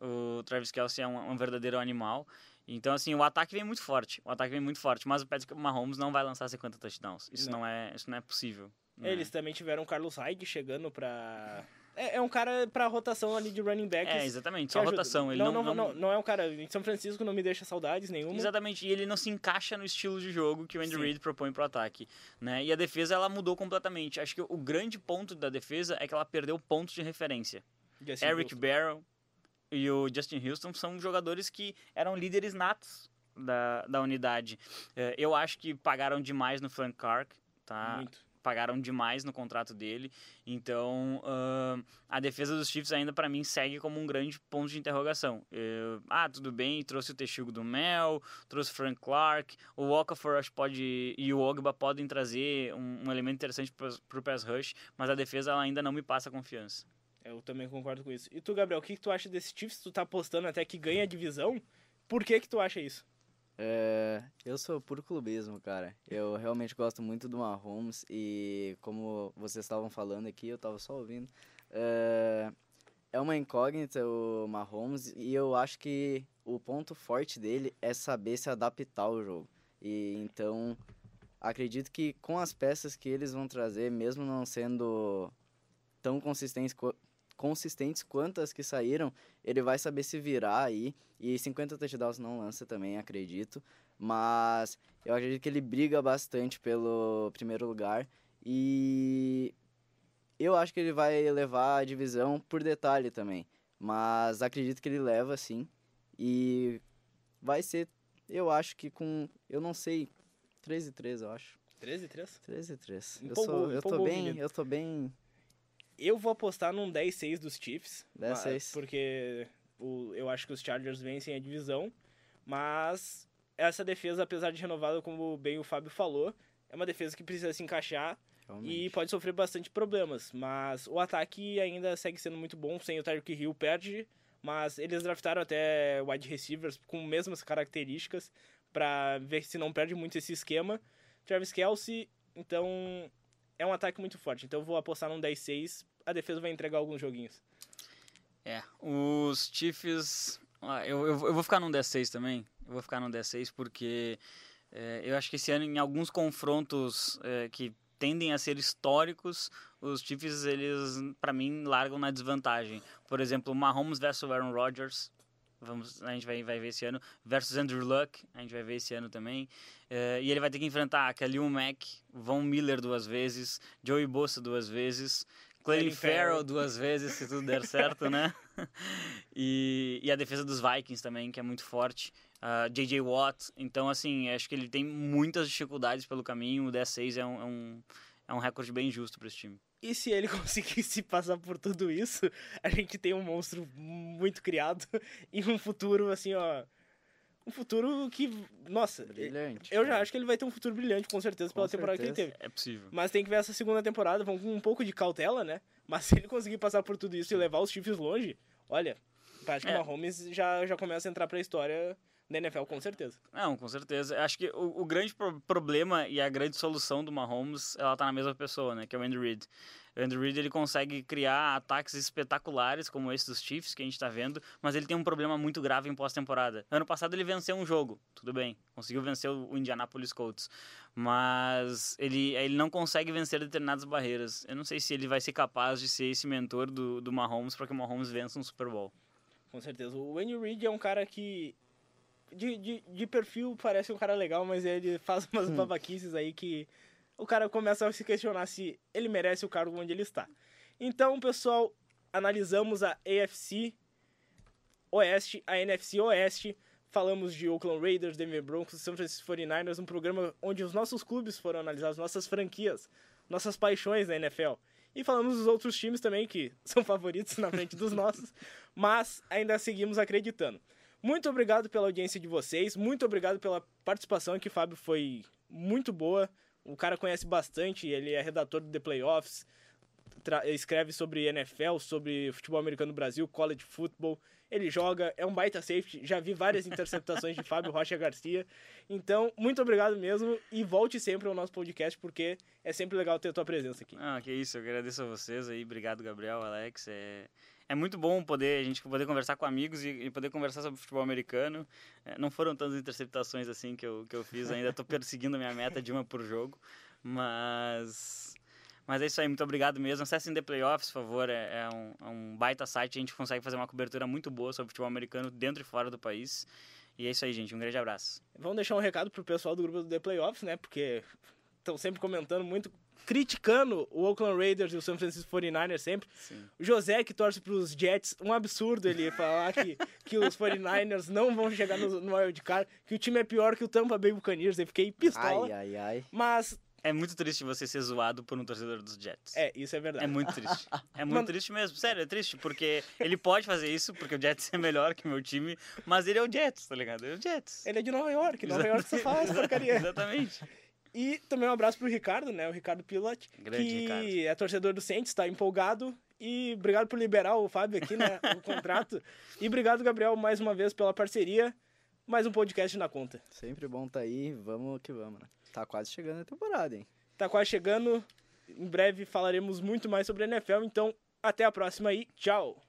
O Travis Kelsey é um, um, verdadeiro animal. Então, assim, o ataque vem muito forte. O ataque vem muito forte. Mas o Patrick Mahomes não vai lançar 50 touchdowns. Isso não, não é, isso não é possível. Não Eles é. também tiveram o Carlos Hyde chegando pra... É, é um cara pra rotação ali de running backs. É, exatamente. Só rotação. Ele não, não, não, não, não, é um cara... Em São Francisco não me deixa saudades nenhuma. Exatamente. E ele não se encaixa no estilo de jogo que o Andy Reid propõe pro ataque. Né? E a defesa, ela mudou completamente. Acho que o grande ponto da defesa é que ela perdeu pontos de referência. Eric. Barrow, e o Justin Houston são jogadores que eram líderes natos da, da unidade. É, eu acho que pagaram demais no Frank Clark, tá? Muito. Pagaram demais no contrato dele. Então, uh, a defesa dos Chiefs ainda para mim segue como um grande ponto de interrogação. Eu, ah, tudo bem, trouxe o Texugo do Mel, trouxe Frank Clark, o Okafor acho pode e o Ogba podem trazer um, um elemento interessante para o pass rush, mas a defesa ela ainda não me passa confiança. Eu também concordo com isso. E tu, Gabriel, o que, que tu acha desse Chiefs? Tu tá apostando até que ganha a divisão? Por que que tu acha isso? É, eu sou puro clubismo, cara. Eu realmente gosto muito do Mahomes e como vocês estavam falando aqui, eu tava só ouvindo. É, é uma incógnita o Mahomes e eu acho que o ponto forte dele é saber se adaptar ao jogo. E então acredito que com as peças que eles vão trazer, mesmo não sendo tão consistentes consistentes quanto as que saíram, ele vai saber se virar aí. E 50 touchdowns não lança também, acredito. Mas eu acredito que ele briga bastante pelo primeiro lugar. E eu acho que ele vai levar a divisão por detalhe também. Mas acredito que ele leva sim. E vai ser, eu acho que com, eu não sei, 3 e 3, eu acho. 13 e 3? 13 e 3. Empolgou, eu, sou, eu tô bem, menino. eu tô bem Eu vou apostar num 10-6 dos Chiefs. 10-6. mas- Porque o, eu acho que os Chargers vencem a divisão. Mas essa defesa, apesar de renovada, como bem o Fábio falou, é uma defesa que precisa se encaixar e realmente. pode sofrer bastante problemas. Mas o ataque ainda segue sendo muito bom. Sem o Tyreek Hill perde. Mas eles draftaram até wide receivers com mesmas características para ver se não perde muito esse esquema. Travis Kelsey, então é um ataque muito forte. Então eu vou apostar num 10-6. A defesa vai entregar alguns joguinhos. É, os Chiefs. ah, Eu, eu, eu vou ficar num 10-6 também. Eu vou ficar num 10-6 porque é, eu acho que esse ano, em alguns confrontos é, que tendem a ser históricos, os Chiefs, eles, para mim, largam na desvantagem. Por exemplo, Mahomes versus Aaron Rodgers. Vamos, a gente vai, vai ver esse ano. Versus Andrew Luck, a gente vai ver esse ano também. É, e ele vai ter que enfrentar Khalil Mack, Von Miller duas vezes, Joey Bosa duas vezes, Ferrell. Farrell duas vezes, se tudo der certo, né? e, e a defesa dos Vikings também, que é muito forte. Uh, J.J. Watt. Então, assim, acho que ele tem muitas dificuldades pelo caminho. O 10-6 é um, é, um, é um recorde bem justo para esse time. E se ele conseguisse passar por tudo isso, a gente tem um monstro muito criado e um futuro, assim, ó. um futuro que, nossa, brilhante. Eu cara. já acho que ele vai ter um futuro brilhante, com certeza, pela com temporada certeza. que ele teve. É possível. Mas tem que ver essa segunda temporada, vão com um pouco de cautela, né? Mas se ele conseguir passar por tudo isso e levar os Chiefs longe, olha, acho que é. o Mahomes já, já começa a entrar pra história da NFL, com certeza. Não, com certeza. Acho que o, o grande pro problema e a grande solução do Mahomes, ela tá na mesma pessoa, né? Que é o Andy Reid. O Andrew Reid ele consegue criar ataques espetaculares como esse dos Chiefs que a gente está vendo, mas ele tem um problema muito grave em pós-temporada. Ano passado ele venceu um jogo, tudo bem, conseguiu vencer o Indianapolis Colts, mas ele, ele não consegue vencer determinadas barreiras. Eu não sei se ele vai ser capaz de ser esse mentor do, do Mahomes para que o Mahomes vença um Super Bowl. Com certeza. O Andy Reid é um cara que de, de, de, perfil parece um cara legal, mas ele faz umas hum. babaquices aí que o cara começa a se questionar se ele merece o cargo onde ele está. Então, pessoal, analisamos a AFC Oeste, a NFC Oeste, falamos de Oakland Raiders, Denver Broncos, San Francisco 49ers, um programa onde os nossos clubes foram analisados, nossas franquias, nossas paixões na NFL. E falamos dos outros times também que são favoritos na frente dos nossos, mas ainda seguimos acreditando. Muito obrigado pela audiência de vocês, muito obrigado pela participação aqui, Fábio, foi muito boa. O cara conhece bastante, ele é redator do The Playoffs, escreve sobre NFL, sobre futebol americano no Brasil, college football. Ele joga, é um baita safety. Já vi várias interceptações de Fábio Rocha Garcia. Então, muito obrigado mesmo e volte sempre ao nosso podcast, porque é sempre legal ter a tua presença aqui. Ah, que isso, eu agradeço a vocês aí. Obrigado, Gabriel, Alex. É é muito bom poder a gente poder conversar com amigos e, e poder conversar sobre futebol americano. É, não foram tantas interceptações assim que eu, que eu fiz, ainda estou perseguindo a minha meta de uma por jogo, mas mas é isso aí, muito obrigado mesmo. Acessem The Playoffs, por favor, é, é, um, é um baita site, a gente consegue fazer uma cobertura muito boa sobre futebol americano dentro e fora do país. E é isso aí, gente. Um grande abraço. Vamos deixar um recado pro pessoal do grupo do The Playoffs, né? Porque estão sempre comentando muito criticando o Oakland Raiders e o San Francisco 49ers sempre. Sim. O José, que torce para os Jets, um absurdo ele falar que, que os 49ers não vão chegar no, no Wild Card, que o time é pior que o Tampa Bay Buccaneers. Eu fiquei pistola. Ai, ai, ai. Mas é muito triste você ser zoado por um torcedor dos Jets. É, isso é verdade. É muito triste. É muito triste mesmo. Sério, é triste, porque ele pode fazer isso, porque o Jets é melhor que o meu time, mas ele é o Jets, tá ligado? Ele é o Jets. Ele é de Nova York, Nova York só faz porcaria. Exatamente. E também um abraço pro Ricardo, né? O Ricardo Pilot, Grande que Ricardo. é torcedor do Saints, tá empolgado. E obrigado por liberar o Fábio aqui, né? o contrato. E obrigado, Gabriel, mais uma vez pela parceria. Mais um podcast na conta. Sempre bom tá aí, vamos que vamos, né? Tá quase chegando a temporada, hein? Tá quase chegando. Em breve falaremos muito mais sobre a NFL, então até a próxima e tchau!